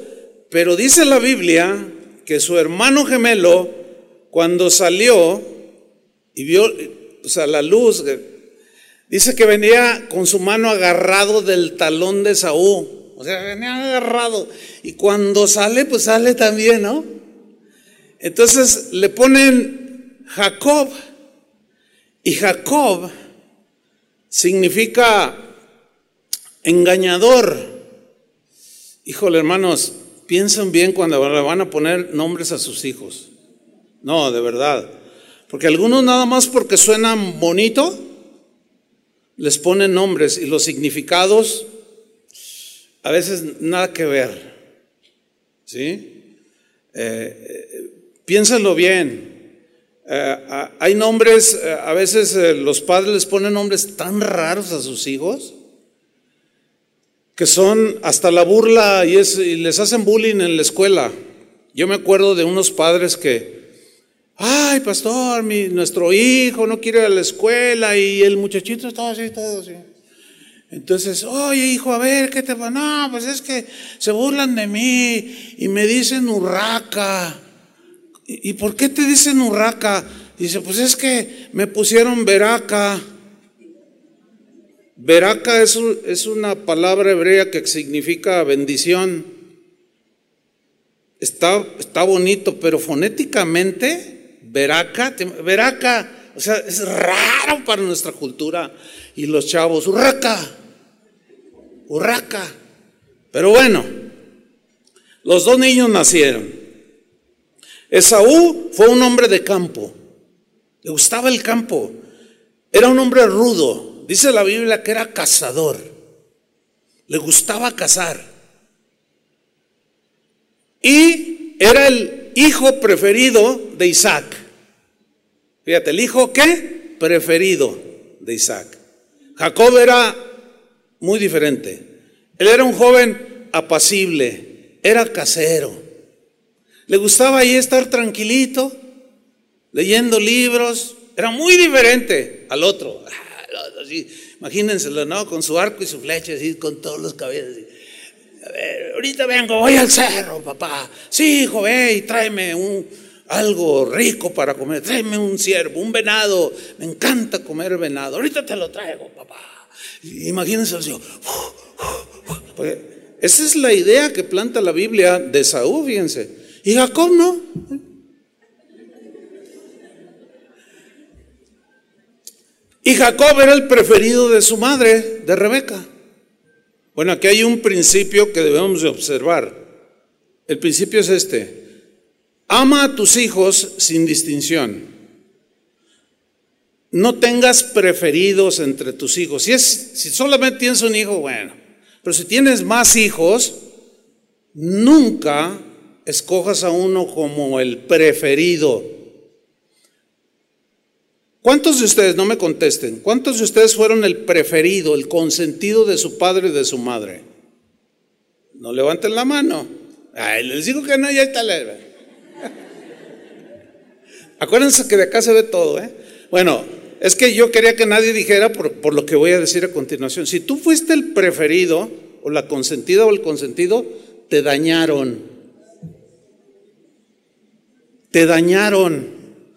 Pero dice la Biblia que su hermano gemelo, cuando salió y vio o sea, la luz, dice que venía con su mano agarrado del talón de Saúl. O sea, venía agarrado. Y cuando sale, pues sale también, ¿no? Entonces le ponen Jacob. Y Jacob significa engañador. Híjole, hermanos, piensen bien cuando le van a poner nombres a sus hijos. No, de verdad. Porque algunos nada más porque suenan bonito, les ponen nombres y los significados a veces nada que ver. ¿Sí? Eh, eh, bien. Eh, hay nombres, eh, a veces los padres les ponen nombres tan raros a sus hijos que son hasta la burla y, les hacen bullying en la escuela. Yo me acuerdo de unos padres que, ay, pastor, nuestro hijo no quiere ir a la escuela y el muchachito está así, todo así. Entonces, oye hijo, a ver, ¿qué te va? No, pues es que se burlan de mí y me dicen urraca. ¿Y por qué te dicen urraca? Dice, pues es que me pusieron veraca. Veraca es, es una palabra hebrea que significa bendición. Está, está bonito, pero fonéticamente, veraca, veraca, o sea, es raro para nuestra cultura. Y los chavos, urraca, urraca. Pero bueno, los dos niños nacieron. Esaú fue un hombre de campo, le gustaba el campo, era un hombre rudo, dice la Biblia que era cazador, le gustaba cazar. Y era el hijo preferido de Isaac. Fíjate, el hijo qué? Preferido de Isaac. Jacob era muy diferente. Él era un joven apacible, era casero le gustaba ahí estar tranquilito, leyendo libros. Era muy diferente al otro. Imagínenselo, ¿no? Con su arco y su flecha, así, con todos los cabellos. A ver, ahorita vengo, voy al cerro, papá. Sí, hijo, ve y tráeme un, algo rico para comer. Tráeme un ciervo, un venado. Me encanta comer venado. Ahorita te lo traigo, papá. Imagínense así. esa es la idea que planta la Biblia de Saúl, fíjense. Y Jacob no. Y Jacob era el preferido de su madre, de Rebeca. Bueno, aquí hay un principio que debemos de observar. El principio es este. Ama a tus hijos sin distinción. No tengas preferidos entre tus hijos. Si, es, si solamente tienes un hijo, bueno. Pero si tienes más hijos, nunca escojas a uno como el preferido. ¿Cuántos de ustedes, no me contesten, cuántos de ustedes fueron el preferido, el consentido de su padre y de su madre? No levanten la mano. Ay, les digo que no, ya está la... Acuérdense que de acá se ve todo, ¿eh? Bueno, es que yo quería que nadie dijera por, por lo que voy a decir a continuación. Si tú fuiste el preferido, o la consentida o el consentido, te dañaron te dañaron.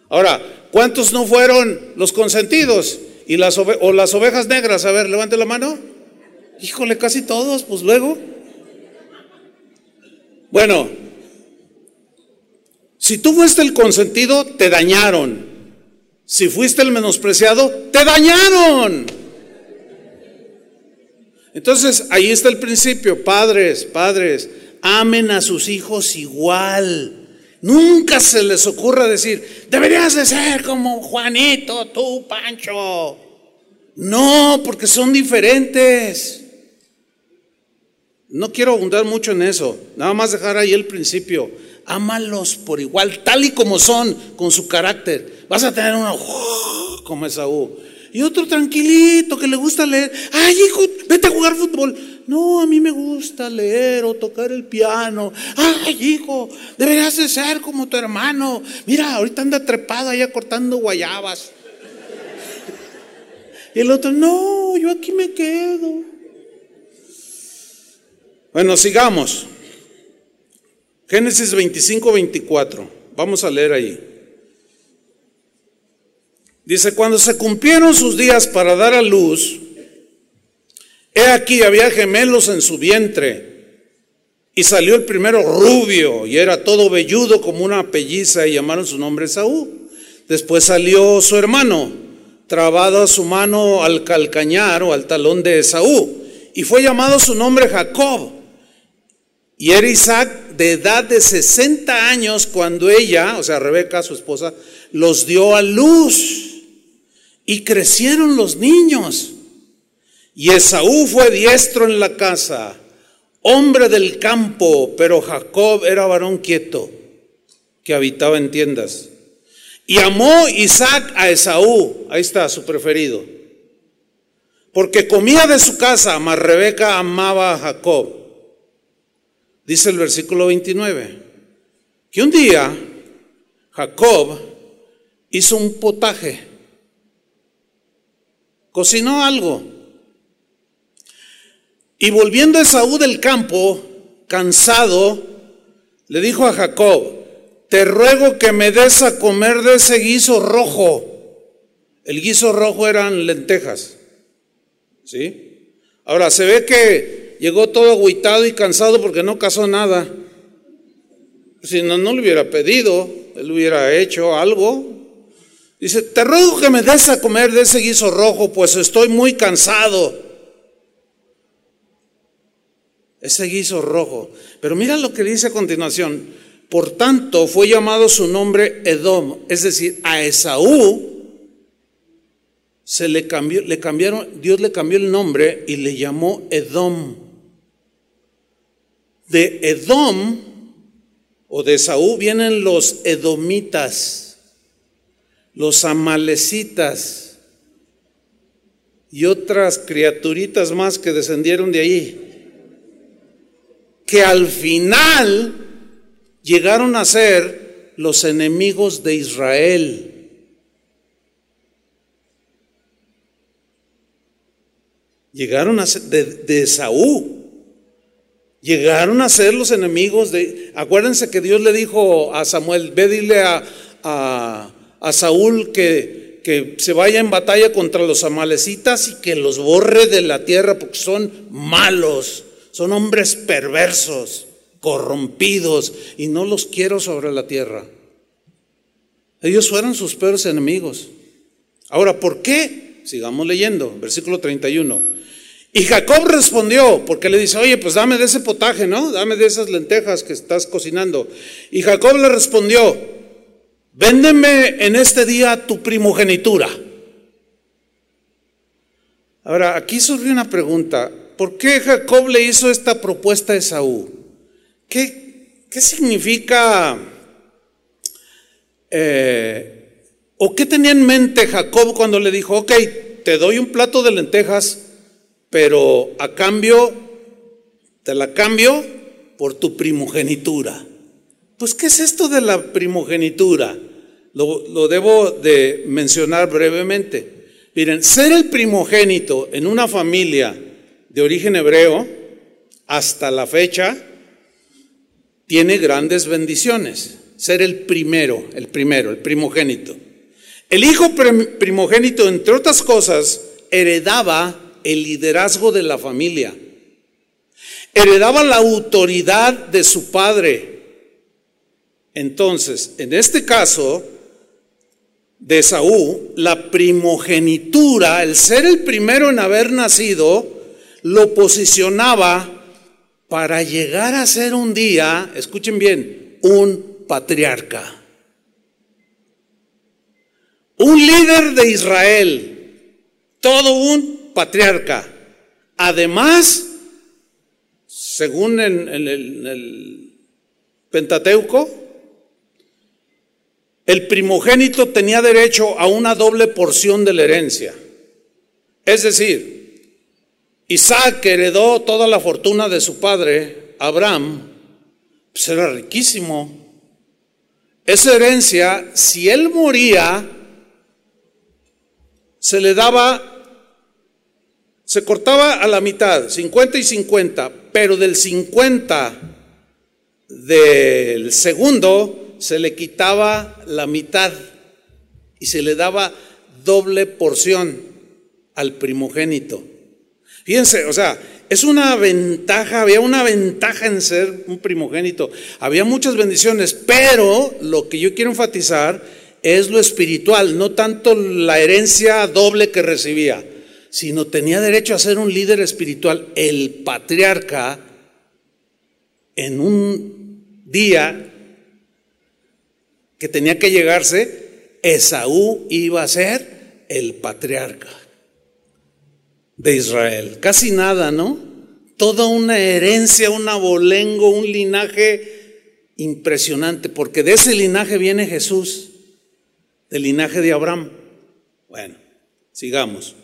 Ahora, ¿cuántos no fueron los consentidos? ¿Y las o las ovejas negras? A ver, levante la mano. Híjole, casi todos, pues luego. Bueno, si tú fuiste el consentido, te dañaron. Si fuiste el menospreciado, te dañaron. Entonces, ahí está el principio. Padres, padres, amen a sus hijos igual. Nunca se les ocurra decir, deberías de ser como Juanito, tú, Pancho. No, porque son diferentes. No quiero abundar mucho en eso, nada más dejar ahí el principio. Ámalos por igual, tal y como son, con su carácter. Vas a tener uno como Esaú. Y otro tranquilito que le gusta leer. Ay, hijo, vete a jugar fútbol. No, a mí me gusta leer o tocar el piano. Ay, hijo, deberías de ser como tu hermano. Mira, ahorita anda trepado allá cortando guayabas. Y el otro, no, yo aquí me quedo. Bueno, sigamos. Génesis 25, 24. Vamos a leer ahí. Dice, cuando se cumplieron sus días para dar a luz, he aquí había gemelos en su vientre. Y salió el primero rubio y era todo velludo como una pelliza y llamaron su nombre Saúl. Después salió su hermano, trabado a su mano al calcañar o al talón de Esaú, y fue llamado su nombre Jacob. Y era Isaac de edad de 60 años cuando ella, o sea, Rebeca, su esposa, los dio a luz. Y crecieron los niños. Y Esaú fue diestro en la casa, hombre del campo, pero Jacob era varón quieto, que habitaba en tiendas. Y amó Isaac a Esaú, ahí está su preferido, porque comía de su casa, mas Rebeca amaba a Jacob. Dice el versículo 29, que un día Jacob hizo un potaje, cocinó algo, y volviendo Esaú del campo, cansado, le dijo a Jacob, te ruego que me des a comer de ese guiso rojo. El guiso rojo eran lentejas. ¿Sí? Ahora, se ve que llegó todo agüitado y cansado porque no casó nada. Si no, no le hubiera pedido, él hubiera hecho algo. Dice, te ruego que me des a comer de ese guiso rojo, pues estoy muy cansado ese guiso rojo. Pero mira lo que dice a continuación. Por tanto, fue llamado su nombre Edom, es decir, a Esaú se le cambió, le cambiaron, Dios le cambió el nombre y le llamó Edom. De Edom o de Esaú vienen los edomitas, los amalecitas y otras criaturitas más que descendieron de ahí que al final llegaron a ser los enemigos de Israel. Llegaron a ser de, Saúl. Llegaron a ser los enemigos de... Acuérdense que Dios le dijo a Samuel, ve dile a, a, Saúl que, que se vaya en batalla contra los amalecitas y que los borre de la tierra porque son malos. Son hombres perversos, corrompidos, y no los quiero sobre la tierra. Ellos fueron sus peores enemigos. Ahora, ¿por qué? Sigamos leyendo, versículo 31. Y Jacob respondió, porque le dice, oye, pues dame de ese potaje, ¿no? Dame de esas lentejas que estás cocinando. Y Jacob le respondió, véndeme en este día tu primogenitura. Ahora, aquí surge una pregunta. ¿Por qué Jacob le hizo esta propuesta a Esaú? ¿Qué, qué significa eh, o qué tenía en mente Jacob cuando le dijo, ok, te doy un plato de lentejas, pero a cambio, te la cambio por tu primogenitura? Pues, ¿qué es esto de la primogenitura? Lo, lo debo de mencionar brevemente. Miren, ser el primogénito en una familia de origen hebreo hasta la fecha tiene grandes bendiciones. Ser el primero, el primero, el primogénito. El hijo primogénito, entre otras cosas, heredaba el liderazgo de la familia. Heredaba la autoridad de su padre. Entonces, en este caso de Saúl, la primogenitura, el ser el primero en haber nacido, lo posicionaba para llegar a ser un día, escuchen bien, un patriarca. Un líder de Israel, todo un patriarca. Además, según en, el Pentateuco, el primogénito tenía derecho a una doble porción de la herencia. Es decir, Isaac heredó toda la fortuna de su padre, Abraham, pues era riquísimo. Esa herencia, si él moría, se le daba se cortaba a la mitad, 50 y 50, pero del 50 del segundo se le quitaba la mitad y se le daba doble porción al primogénito. Fíjense, o sea, es una ventaja, había una ventaja en ser un primogénito. Había muchas bendiciones, pero lo que yo quiero enfatizar es lo espiritual, no tanto la herencia doble que recibía, sino tenía derecho a ser un líder espiritual. El patriarca en un día que tenía que llegarse, Esaú iba a ser el patriarca de Israel. Casi nada, ¿no? Toda una herencia, un abolengo, un linaje impresionante, porque de ese linaje viene Jesús, del linaje de Abraham. Bueno, sigamos.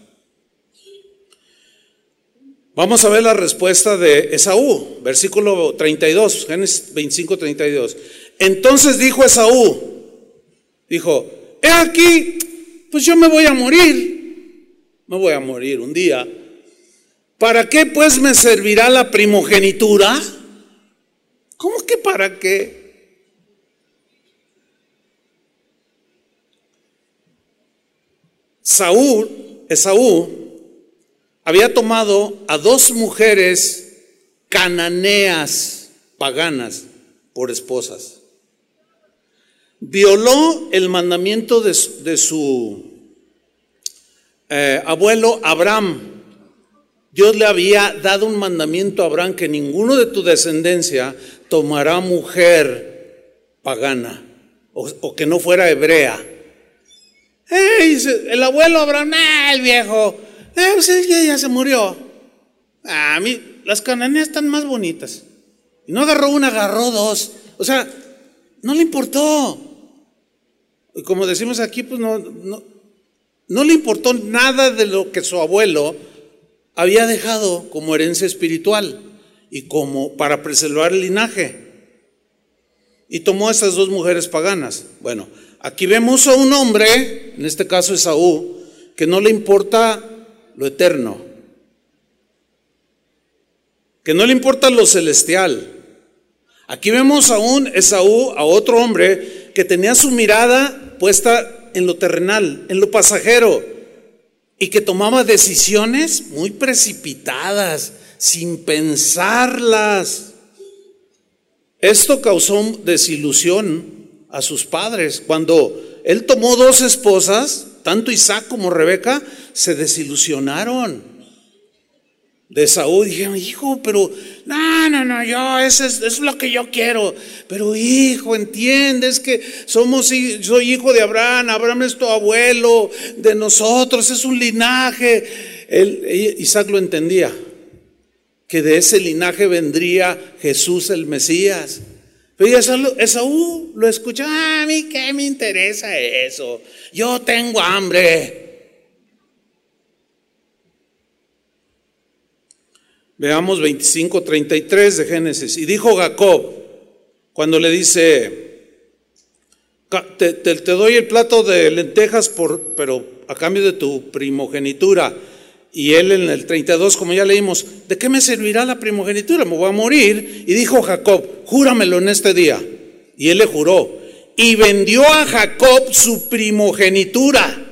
Vamos a ver la respuesta de Esaú, versículo 32, Génesis 25, 32. Entonces dijo Esaú, dijo, he aquí, pues yo me voy a morir, me voy a morir un día. ¿Para qué pues me servirá la primogenitura? ¿Cómo que para qué? Saúl, Esaú, había tomado a dos mujeres cananeas paganas por esposas violó el mandamiento de, su eh, abuelo Abraham. Dios le había dado un mandamiento a Abraham que ninguno de tu descendencia tomará mujer pagana o, que no fuera hebrea. el abuelo Abraham, ah, el viejo, eh, pues, ya, se murió. A mí, las cananeas están más bonitas. Y no agarró una, agarró dos. O sea, no le importó. Y como decimos aquí, pues no, le importó nada de lo que su abuelo había dejado como herencia espiritual y como para preservar el linaje. Y tomó a esas dos mujeres paganas. Bueno, aquí vemos a un hombre, en este caso Esaú, que no le importa lo eterno, que no le importa lo celestial. Aquí vemos a un Esaú, a otro hombre, que tenía su mirada puesta en lo terrenal, en lo pasajero, y que tomaba decisiones muy precipitadas, sin pensarlas. Esto causó desilusión a sus padres. Cuando él tomó dos esposas, tanto Isaac como Rebeca, se desilusionaron de Saúl. Dijeron, hijo, pero no, no, no, yo, eso es, lo que yo quiero. Pero hijo, entiendes que somos, soy hijo de Abraham, Abraham es tu abuelo, de nosotros, es un linaje. Él, Isaac lo entendía, que de ese linaje vendría Jesús el Mesías. Pero Esaú lo escucha, ah, a mí qué me interesa eso, yo tengo hambre. Veamos 25, 33 de Génesis. Y dijo Jacob, cuando le dice, te, doy el plato de lentejas, por, pero a cambio de tu primogenitura. Y él en el 32, como ya leímos, ¿de qué me servirá la primogenitura? Me voy a morir. Y dijo Jacob, júramelo en este día. Y él le juró. Y vendió a Jacob su primogenitura.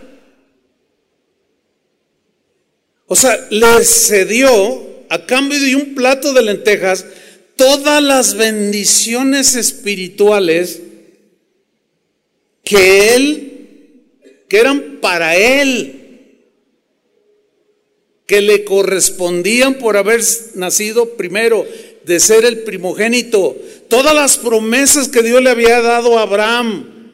O sea, le cedió a cambio de un plato de lentejas todas las bendiciones espirituales que él, que eran para él, que le correspondían por haber nacido primero, de ser el primogénito, todas las promesas que Dios le había dado a Abraham.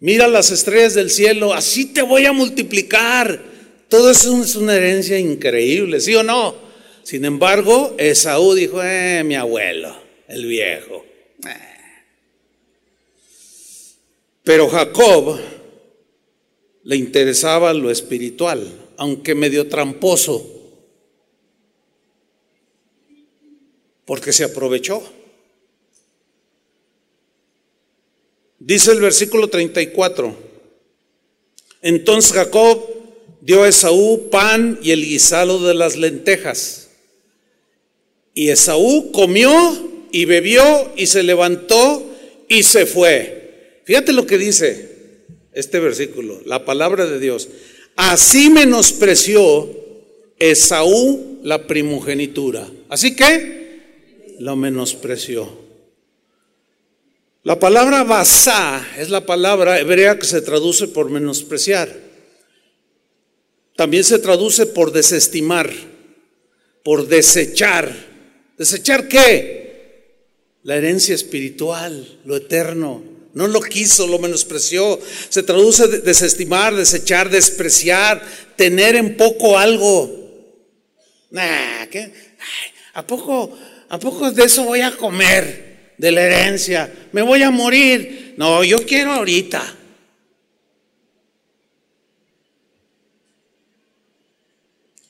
Mira las estrellas del cielo, así te voy a multiplicar. Todo eso es una herencia increíble, ¿sí o no? Sin embargo, Esaú dijo, eh, mi abuelo, el viejo. Eh. Pero Jacob le interesaba lo espiritual, aunque medio tramposo, porque se aprovechó. Dice el versículo 34, entonces Jacob dio a Esaú pan y el guisado de las lentejas. Y Esaú comió y bebió y se levantó y se fue. Fíjate lo que dice este versículo, la palabra de Dios. Así menospreció Esaú la primogenitura. Así que lo menospreció. La palabra basá es la palabra hebrea que se traduce por menospreciar. También se traduce por desestimar, por desechar. ¿Desechar qué? La herencia espiritual, lo eterno. No lo quiso, lo menospreció. Se traduce desestimar, desechar, despreciar, tener en poco algo. ¿A poco, ¿A poco de eso voy a comer? de la herencia, me voy a morir. No, yo quiero ahorita.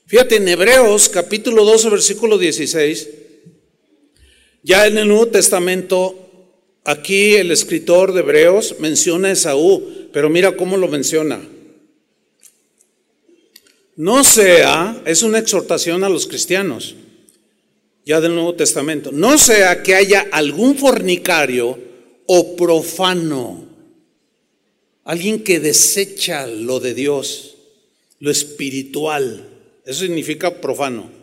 Fíjate, en Hebreos capítulo 12, versículo 16, ya en el Nuevo Testamento, aquí el escritor de Hebreos menciona a Esaú, pero mira cómo lo menciona. No sea, es una exhortación a los cristianos ya del Nuevo Testamento, no sea que haya algún fornicario o profano, alguien que desecha lo de Dios, lo espiritual, eso significa profano,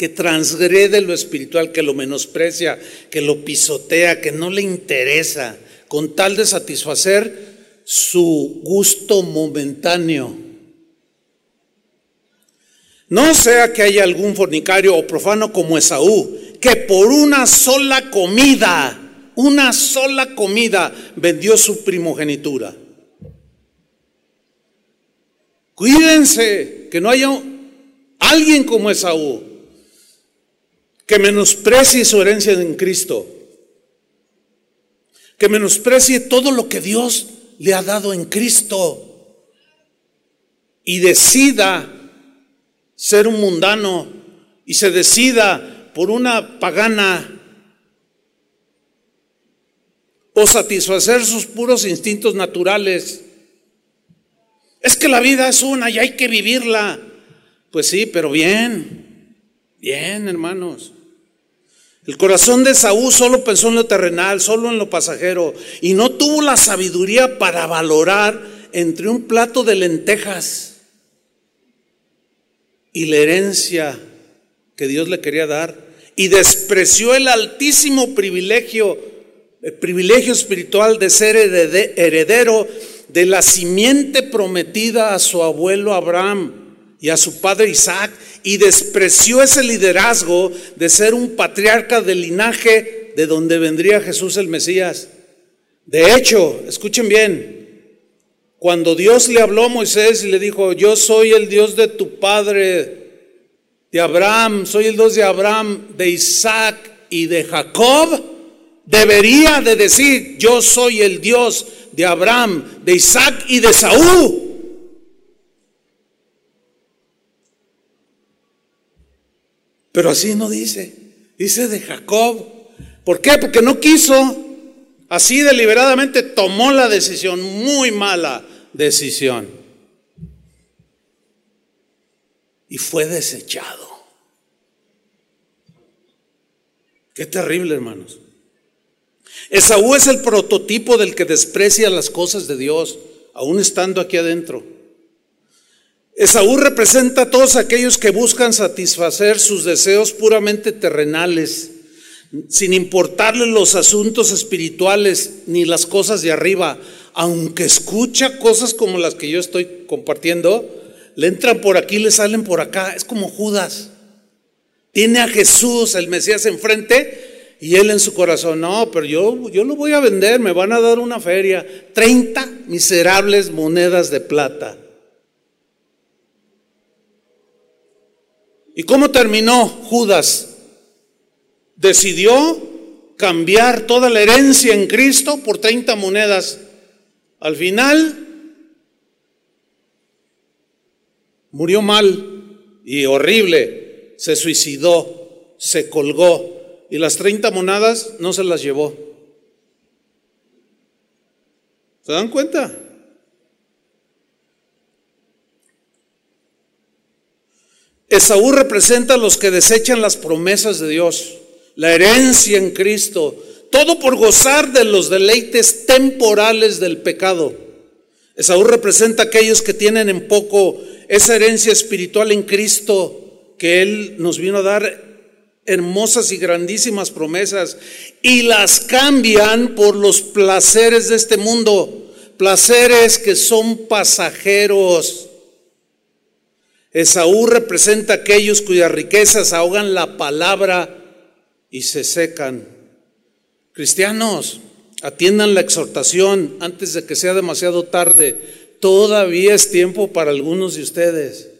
que transgrede lo espiritual, que lo menosprecia, que lo pisotea, que no le interesa, con tal de satisfacer su gusto momentáneo no sea que haya algún fornicario o profano como Esaú, que por una sola comida, una sola comida, vendió su primogenitura. Cuídense que no haya alguien como Esaú que menosprecie su herencia en Cristo, que menosprecie todo lo que Dios le ha dado en Cristo y decida ser un mundano y se decida por una pagana o satisfacer sus puros instintos naturales. Es que la vida es una y hay que vivirla. Pues sí, pero bien, bien, hermanos. El corazón de Saúl solo pensó en lo terrenal, solo en lo pasajero, y no tuvo la sabiduría para valorar entre un plato de lentejas y la herencia que Dios le quería dar y despreció el altísimo privilegio, el privilegio espiritual de ser heredero de la simiente prometida a su abuelo Abraham y a su padre Isaac y despreció ese liderazgo de ser un patriarca del linaje de donde vendría Jesús el Mesías. De hecho, escuchen bien, cuando Dios le habló a Moisés y le dijo, yo soy el Dios de tu padre, de Abraham, soy el Dios de Abraham, de Isaac y de Jacob, debería de decir, yo soy el Dios de Abraham, de Isaac y de Saúl. Pero así no dice, dice de Jacob. ¿Por qué? Porque no quiso. Así deliberadamente tomó la decisión muy mala decisión. Y fue desechado. Qué terrible, hermanos. Esaú es el prototipo del que desprecia las cosas de Dios, aún estando aquí adentro. Esaú representa a todos aquellos que buscan satisfacer sus deseos puramente terrenales, sin importarle los asuntos espirituales ni las cosas de arriba, aunque escucha cosas como las que yo estoy compartiendo, le entran por aquí, le salen por acá. Es como Judas. Tiene a Jesús, el Mesías, enfrente y él en su corazón, no, pero yo, yo lo voy a vender, me van a dar una feria. 30 miserables monedas de plata. ¿Y cómo terminó Judas? Decidió cambiar toda la herencia en Cristo por 30 monedas al final murió mal y horrible, se suicidó, se colgó y las 30 monadas no se las llevó. ¿Se dan cuenta? Esaú representa a los que desechan las promesas de Dios, la herencia en Cristo, todo por gozar de los deleites temporales del pecado. Esaú representa a aquellos que tienen en poco esa herencia espiritual en Cristo que Él nos vino a dar hermosas y grandísimas promesas y las cambian por los placeres de este mundo, placeres que son pasajeros. Esaú representa a aquellos cuyas riquezas ahogan la palabra y se secan. Cristianos, atiendan la exhortación antes de que sea demasiado tarde. Todavía es tiempo para algunos de ustedes.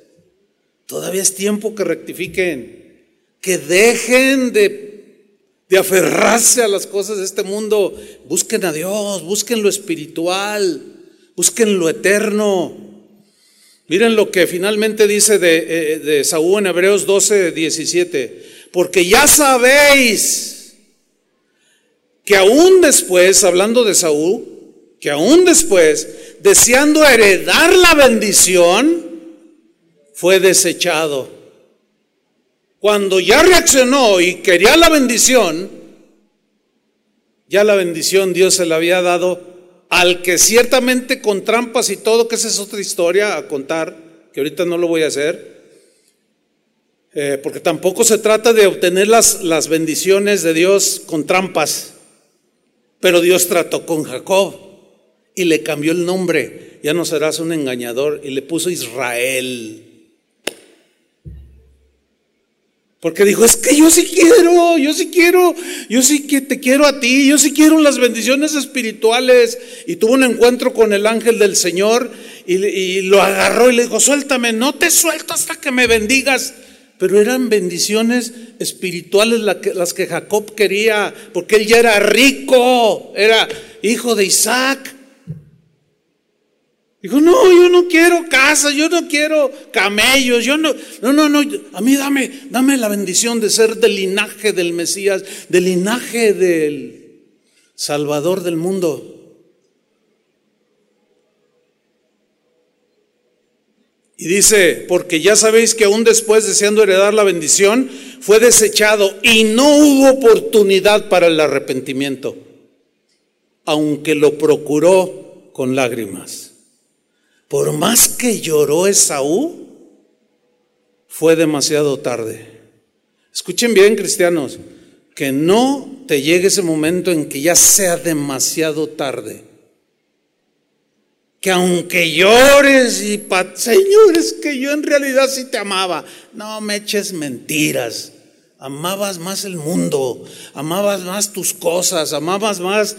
Todavía es tiempo que rectifiquen, que dejen de, de aferrarse a las cosas de este mundo. Busquen a Dios, busquen lo espiritual, busquen lo eterno. Miren lo que finalmente dice de, eh, de Saúl en Hebreos 12, 17. Porque ya sabéis que aún después, hablando de Saúl, que aún después, deseando heredar la bendición, fue desechado. Cuando ya reaccionó y quería la bendición, ya la bendición Dios se la había dado al que ciertamente con trampas y todo, que esa es otra historia a contar, que ahorita no lo voy a hacer, eh, porque tampoco se trata de obtener las, las bendiciones de Dios con trampas, pero Dios trató con Jacob y le cambió el nombre, ya no serás un engañador, y le puso Israel. Porque dijo, es que yo sí quiero, yo sí quiero, yo sí que te quiero a ti, yo sí quiero las bendiciones espirituales. Y tuvo un encuentro con el ángel del Señor y, lo agarró y le dijo, suéltame, no te suelto hasta que me bendigas. Pero eran bendiciones espirituales las que Jacob quería, porque él ya era rico, era hijo de Isaac. Dijo, no, yo no quiero casa, yo no quiero camellos, yo no, no, no, no, a mí dame, dame la bendición de ser del linaje del Mesías, del linaje del Salvador del mundo. Y dice, porque ya sabéis que aún después deseando heredar la bendición, fue desechado y no hubo oportunidad para el arrepentimiento, aunque lo procuró con lágrimas. Por más que lloró Esaú, fue demasiado tarde. Escuchen bien, cristianos, que no te llegue ese momento en que ya sea demasiado tarde. Que aunque llores y, señores, que yo en realidad sí te amaba, no me eches mentiras. Amabas más el mundo, amabas más tus cosas, amabas más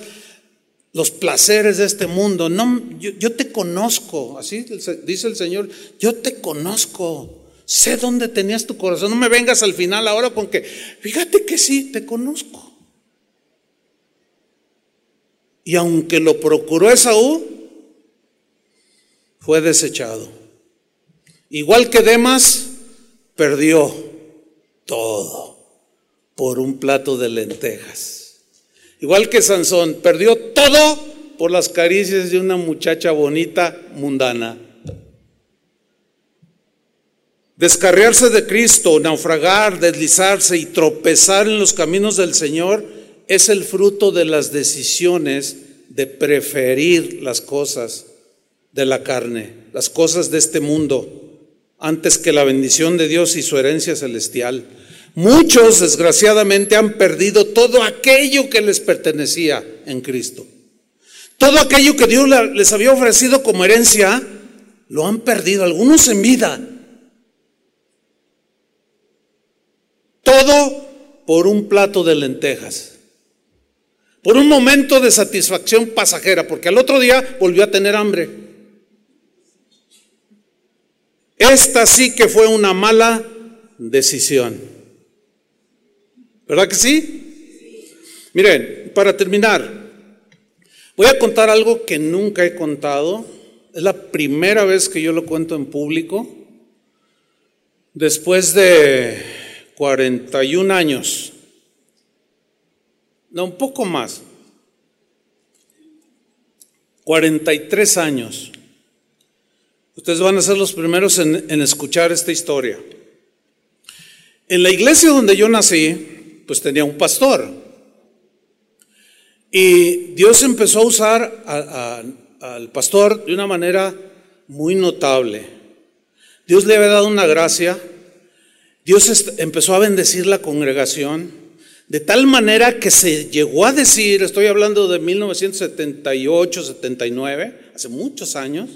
los placeres de este mundo. No, yo, te conozco, así dice el Señor, yo te conozco. Sé dónde tenías tu corazón. No me vengas al final ahora con que, fíjate que sí, te conozco. Y aunque lo procuró Esaú, fue desechado. Igual que Demas, perdió todo por un plato de lentejas. Igual que Sansón, perdió todo por las caricias de una muchacha bonita, mundana. Descarriarse de Cristo, naufragar, deslizarse y tropezar en los caminos del Señor es el fruto de las decisiones de preferir las cosas de la carne, las cosas de este mundo, antes que la bendición de Dios y su herencia celestial. Muchos, desgraciadamente, han perdido todo aquello que les pertenecía en Cristo. Todo aquello que Dios les había ofrecido como herencia, lo han perdido, algunos en vida. Todo por un plato de lentejas. Por un momento de satisfacción pasajera, porque al otro día volvió a tener hambre. Esta sí que fue una mala decisión. ¿Verdad que sí? Miren, para terminar, voy a contar algo que nunca he contado. Es la primera vez que yo lo cuento en público. Después de 41 años. No, un poco más. 43 años. Ustedes van a ser los primeros en, en escuchar esta historia. En la iglesia donde yo nací, pues tenía un pastor. Y Dios empezó a usar al pastor de una manera muy notable. Dios le había dado una gracia. Dios empezó a bendecir la congregación. De tal manera que se llegó a decir, estoy hablando de 1978, 79, hace muchos años,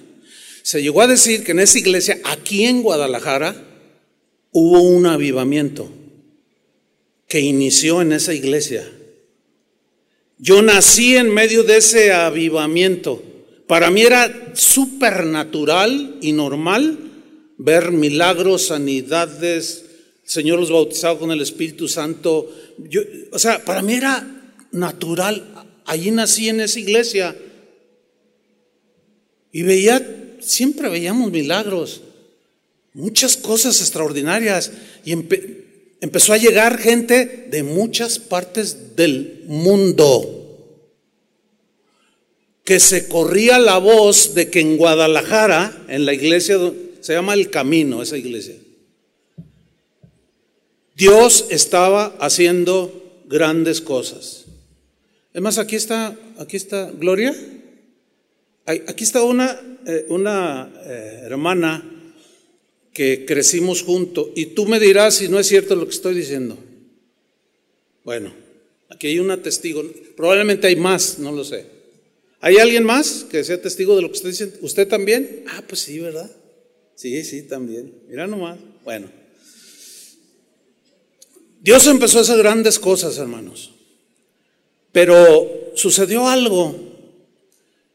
se llegó a decir que en esa iglesia, aquí en Guadalajara, hubo un avivamiento que inició en esa iglesia. Yo nací en medio de ese avivamiento. Para mí era supernatural y normal ver milagros, sanidades, Señor los bautizaba con el Espíritu Santo. O sea, para mí era natural. Allí nací en esa iglesia. Y veía, siempre veíamos milagros, muchas cosas extraordinarias. Y empezó a llegar gente de muchas partes del mundo que se corría la voz de que en Guadalajara, en la iglesia, se llama El Camino, esa iglesia, Dios estaba haciendo grandes cosas. Es más, aquí está, aquí está Gloria. Aquí está una, eh, una eh, hermana que crecimos juntos y tú me dirás si no es cierto lo que estoy diciendo. Bueno, aquí hay una testigo, probablemente hay más, no lo sé. ¿Hay alguien más que sea testigo de lo que estoy diciendo? ¿Usted también? Ah, pues sí, ¿verdad? Sí, sí, también. Mira nomás. Bueno. Dios empezó a hacer grandes cosas, hermanos. Pero sucedió algo.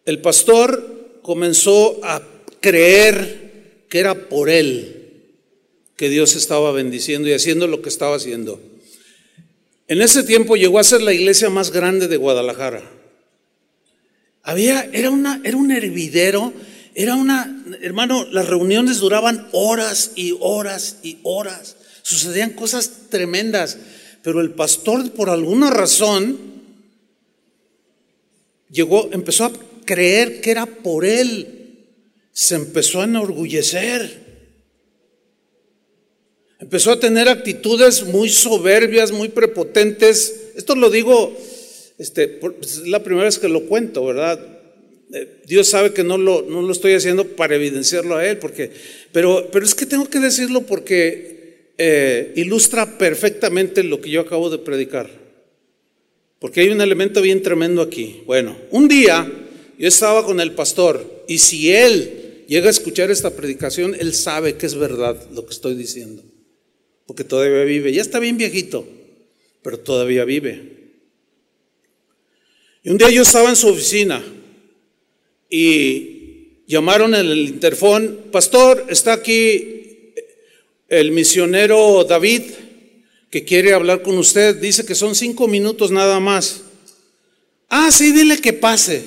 El pastor comenzó a creer que era por él que Dios estaba bendiciendo y haciendo lo que estaba haciendo. En ese tiempo llegó a ser la iglesia más grande de Guadalajara. Había, era, una, era un hervidero, era una, hermano, las reuniones duraban horas y horas y horas. Sucedían cosas tremendas, pero el pastor por alguna razón llegó, empezó a creer que era por él, se empezó a enorgullecer. Empezó a tener actitudes muy soberbias, muy prepotentes. Esto lo digo, este, es la primera vez que lo cuento, ¿verdad? Eh, Dios sabe que no lo, no lo estoy haciendo para evidenciarlo a Él, porque, pero, pero es que tengo que decirlo porque eh, ilustra perfectamente lo que yo acabo de predicar. Porque hay un elemento bien tremendo aquí. Bueno, un día yo estaba con el pastor y si él llega a escuchar esta predicación, él sabe que es verdad lo que estoy diciendo. Porque todavía vive. Ya está bien viejito, pero todavía vive. Y un día yo estaba en su oficina y llamaron en el interfón, pastor, está aquí el misionero David, que quiere hablar con usted, dice que son cinco minutos nada más. Ah, sí, dile que pase.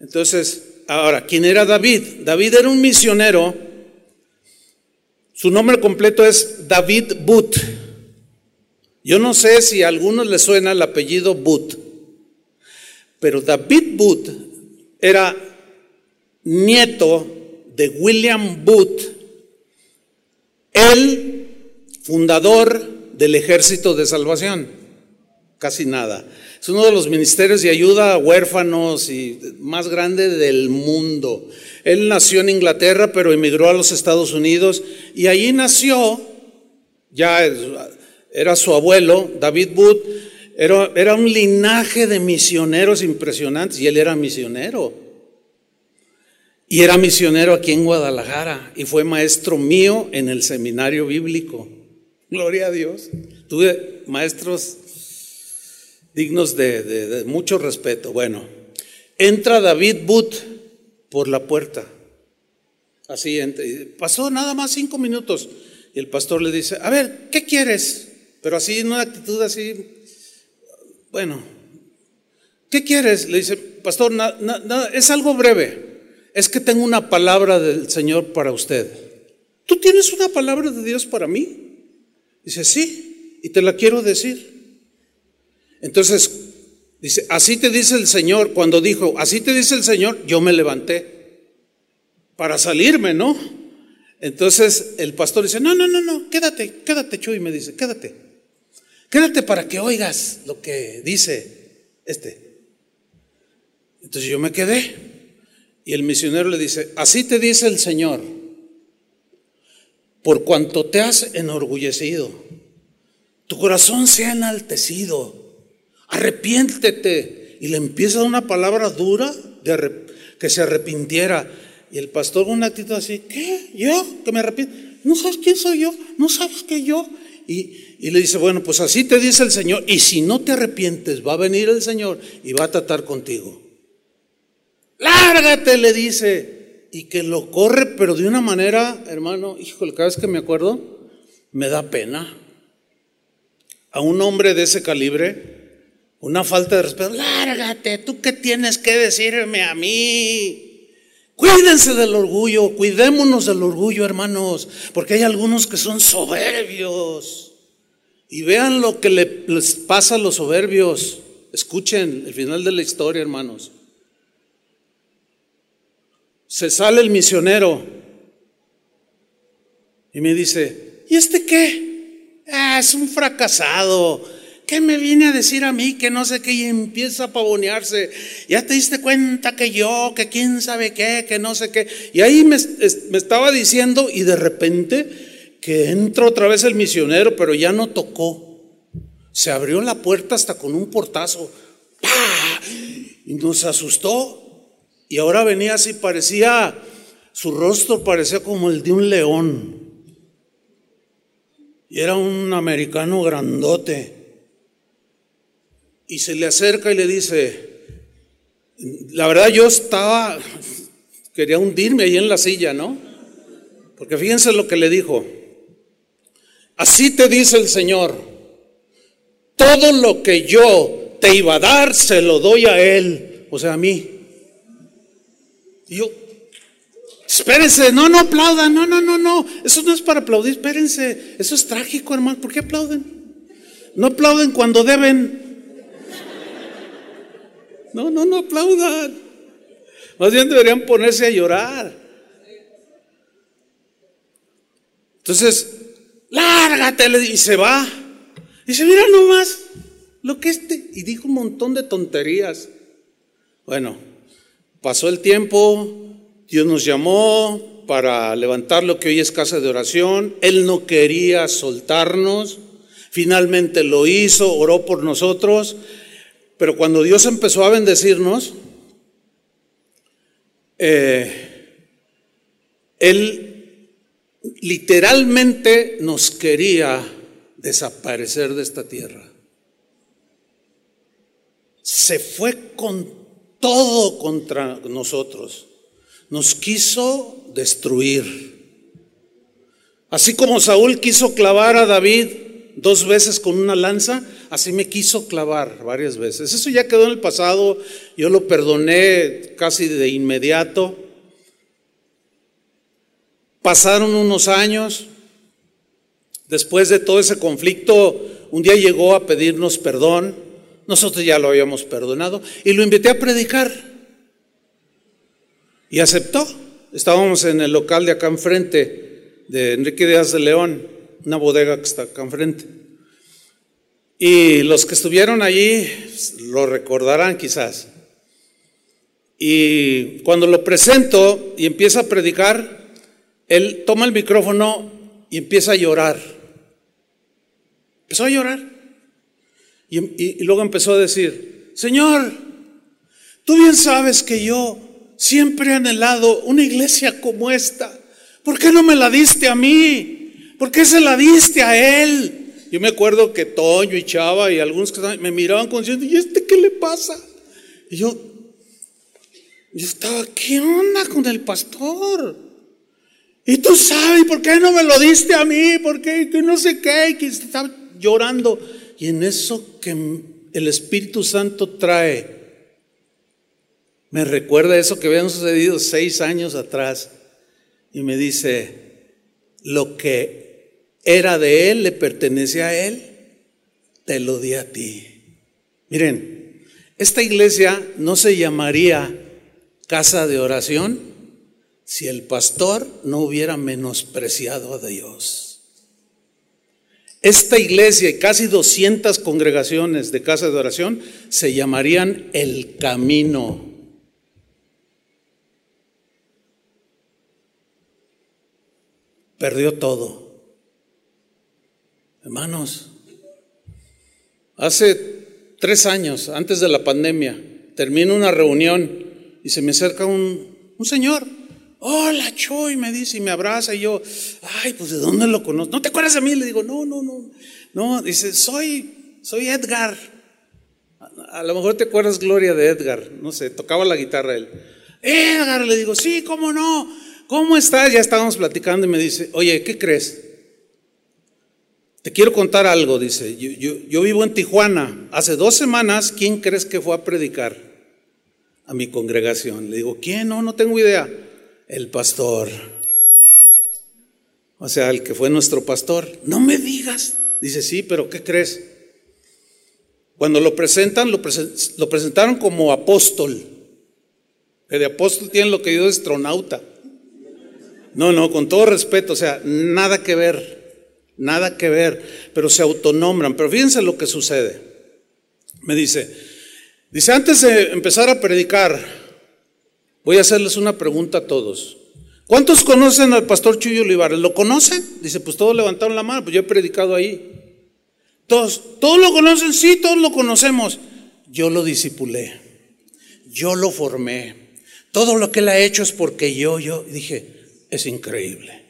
Entonces, ahora, ¿quién era David? David era un misionero. Su nombre completo es David But. Yo no sé si a algunos les suena el apellido But, pero David But era nieto de William Booth, el fundador del Ejército de Salvación. Casi nada. Es uno de los ministerios de ayuda a huérfanos y más grande del mundo. Él nació en Inglaterra, pero emigró a los Estados Unidos y allí nació, ya era su abuelo, David era, era un linaje de misioneros impresionantes y él era misionero. Y era misionero aquí en Guadalajara y fue maestro mío en el seminario bíblico. Gloria a Dios. Tuve maestros dignos de, mucho respeto. Bueno, entra David But por la puerta. Así pasó nada más cinco minutos. Y el pastor le dice, a ver, ¿qué quieres? Pero así en una actitud así, bueno, ¿qué quieres? Le dice, pastor, es algo breve es que tengo una palabra del Señor para usted. ¿Tú tienes una palabra de Dios para mí? Dice, sí, y te la quiero decir. Entonces, dice, así te dice el Señor, cuando dijo, así te dice el Señor, yo me levanté para salirme, ¿no? Entonces el pastor dice, no, no, no, no, quédate, quédate, Chuy, me dice, quédate. Quédate para que oigas lo que dice este. Entonces yo me quedé y el misionero le dice, así te dice el Señor, por cuanto te has enorgullecido, tu corazón se ha enaltecido, arrepiéntete. Y le empieza una palabra dura de que se arrepintiera. Y el pastor con una actitud así, ¿qué? ¿Yo? ¿Que me arrepiento? ¿No sabes quién soy yo? ¿No sabes que yo? Y, y, le dice, bueno, pues así te dice el Señor. Y si no te arrepientes, va a venir el Señor y va a tratar contigo. Lárgate, le dice. Y que lo corre, pero de una manera, hermano, híjole, cada vez que me acuerdo, me da pena. A un hombre de ese calibre, una falta de respeto. Lárgate, ¿tú qué tienes que decirme a mí? Cuídense del orgullo, cuidémonos del orgullo, hermanos, porque hay algunos que son soberbios. Y vean lo que les pasa a los soberbios. Escuchen el final de la historia, hermanos. Se sale el misionero y me dice, ¿y este qué? Ah, es un fracasado. ¿Qué me viene a decir a mí que no sé qué? Y empieza a pavonearse. Ya te diste cuenta que yo, que quién sabe qué, que no sé qué. Y ahí me, estaba diciendo y de repente que entra otra vez el misionero, pero ya no tocó. Se abrió la puerta hasta con un portazo. ¡Pah! Y nos asustó. Y ahora venía así, parecía, su rostro parecía como el de un león. Y era un americano grandote. Y se le acerca y le dice, la verdad yo estaba, quería hundirme ahí en la silla, ¿no? Porque fíjense lo que le dijo. Así te dice el Señor, todo lo que yo te iba a dar, se lo doy a Él, o sea, a mí. Y yo, espérense, no, no aplaudan, no, no, no, no, eso no es para aplaudir, espérense, eso es trágico, hermano, ¿por qué aplauden? No aplauden cuando deben. No, no, no aplaudan. Más bien deberían ponerse a llorar. Entonces, lárgate, y se va. Y dice, mira nomás lo que este, y dijo un montón de tonterías. Bueno, Pasó el tiempo, Dios nos llamó para levantar lo que hoy es casa de oración. Él no quería soltarnos. Finalmente lo hizo, oró por nosotros. Pero cuando Dios empezó a bendecirnos, eh, Él literalmente nos quería desaparecer de esta tierra. Se fue con todo contra nosotros. Nos quiso destruir. Así como Saúl quiso clavar a David dos veces con una lanza, así me quiso clavar varias veces. Eso ya quedó en el pasado, yo lo perdoné casi de inmediato. Pasaron unos años, después de todo ese conflicto, un día llegó a pedirnos perdón nosotros ya lo habíamos perdonado y lo invité a predicar. Y aceptó. Estábamos en el local de acá enfrente, de Enrique Díaz de León, una bodega que está acá enfrente. Y los que estuvieron allí lo recordarán quizás. Y cuando lo presento y empieza a predicar, él toma el micrófono y empieza a llorar. Empezó a llorar. Y, luego empezó a decir, Señor, tú bien sabes que yo siempre he anhelado una iglesia como esta. ¿Por qué no me la diste a mí? ¿Por qué se la diste a él? Yo me acuerdo que Toño y Chava y algunos que me miraban con ¿y este qué le pasa? Y yo, yo estaba, ¿qué onda con el pastor? Y tú sabes, ¿por qué no me lo diste a mí? ¿Por qué? Que no sé qué, que estaba llorando. Y en eso que el Espíritu Santo trae, me recuerda eso que habían sucedido seis años atrás. Y me dice, lo que era de Él, le pertenece a Él, te lo di a ti. Miren, esta iglesia no se llamaría casa de oración si el pastor no hubiera menospreciado a Dios. Esta iglesia y casi 200 congregaciones de casa de oración se llamarían el camino. Perdió todo. Hermanos, hace tres años, antes de la pandemia, termino una reunión y se me acerca un, un señor. Hola, Choy, me dice y me abraza y yo, ay, pues de dónde lo conozco. ¿No te acuerdas de mí? Le digo, no, no, no. No, dice, soy, soy Edgar. A, a lo mejor te acuerdas, Gloria, de Edgar. No sé, tocaba la guitarra él. Edgar, le digo, sí, cómo no. ¿Cómo estás? Ya estábamos platicando y me dice, oye, ¿qué crees? Te quiero contar algo, dice. Yo, vivo en Tijuana. Hace dos semanas, ¿quién crees que fue a predicar a mi congregación? Le digo, ¿quién? No, no tengo idea. El pastor. O sea, el que fue nuestro pastor. No me digas. Dice, sí, pero ¿qué crees? Cuando lo presentan, lo, present, lo presentaron como apóstol. Que de apóstol tienen lo que yo de astronauta. No, no, con todo respeto, o sea, nada que ver, nada que ver, pero se autonombran. Pero fíjense lo que sucede. Me dice, dice, antes de empezar a predicar, voy a hacerles una pregunta a todos. ¿Cuántos conocen al pastor Chuyo Olivares? ¿Lo conocen? Dice, pues todos levantaron la mano, pues yo he predicado ahí. Todos, todos lo conocen, sí, todos lo conocemos. Yo lo disipulé, yo lo formé. Todo lo que él ha hecho es porque yo, yo, dije, es increíble.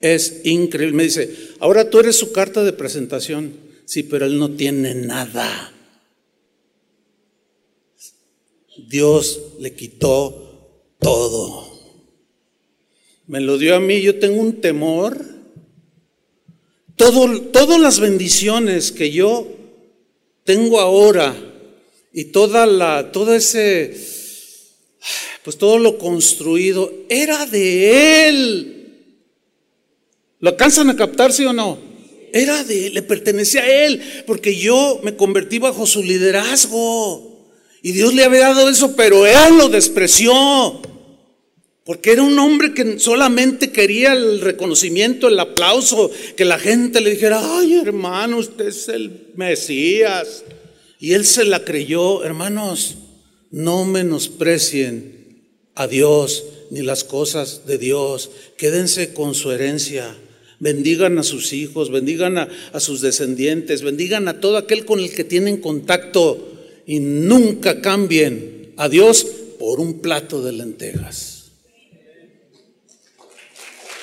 Es increíble. Me dice, ahora tú eres su carta de presentación. Sí, pero él no tiene nada. Dios le quitó todo. Me lo dio a mí. Yo tengo un temor. Todo, todas las bendiciones que yo tengo ahora y toda la, todo ese, pues todo lo construido era de él. ¿Lo alcanzan a captar, sí o no? Era de le pertenecía a él, porque yo me convertí bajo su liderazgo. Y Dios le había dado eso, pero él lo despreció. Porque era un hombre que solamente quería el reconocimiento, el aplauso, que la gente le dijera, ay hermano, usted es el Mesías. Y él se la creyó, hermanos, no menosprecien a Dios ni las cosas de Dios. Quédense con su herencia. Bendigan a sus hijos, bendigan a, sus descendientes, bendigan a todo aquel con el que tienen contacto y nunca cambien a Dios por un plato de lentejas.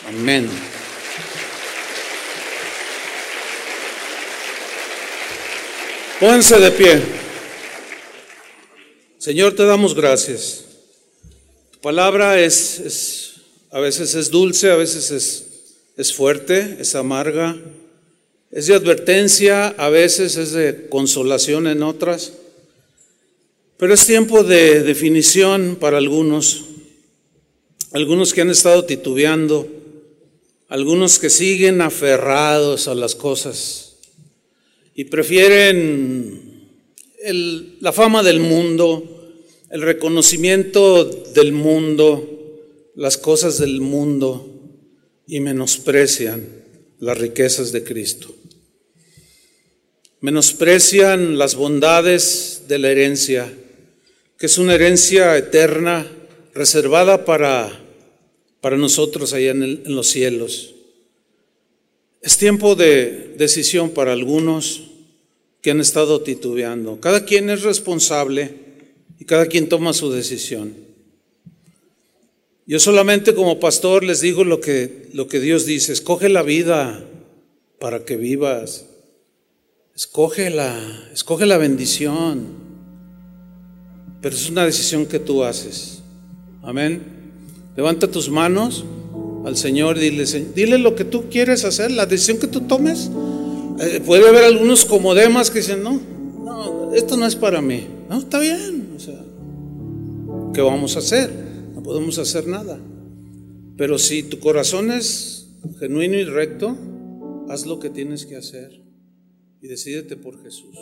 Amén. Pónganse de pie. Señor, te damos gracias. Tu palabra es, a veces es dulce, a veces es, es fuerte, es amarga, es de advertencia, a veces es de consolación en otras, pero es tiempo de definición para algunos, algunos que han estado titubeando, algunos que siguen aferrados a las cosas y prefieren la fama del mundo, el reconocimiento del mundo, las cosas del mundo y menosprecian las riquezas de Cristo. Menosprecian las bondades de la herencia, que es una herencia eterna reservada para, para nosotros allá en, en los cielos. Es tiempo de decisión para algunos que han estado titubeando. Cada quien es responsable y cada quien toma su decisión. Yo solamente como pastor les digo lo que, lo que Dios dice, escoge la vida para que vivas, escoge la, escoge la bendición, pero es una decisión que tú haces. Amén. Levanta tus manos al Señor dile, dile lo que tú quieres hacer, la decisión que tú tomes. Eh, puede haber algunos como demás que dicen, no, no, esto no es para mí. No, está bien. O sea, ¿qué vamos a hacer? Podemos hacer nada. Pero si tu corazón es genuino y recto, haz lo que tienes que hacer y decídete por Jesús.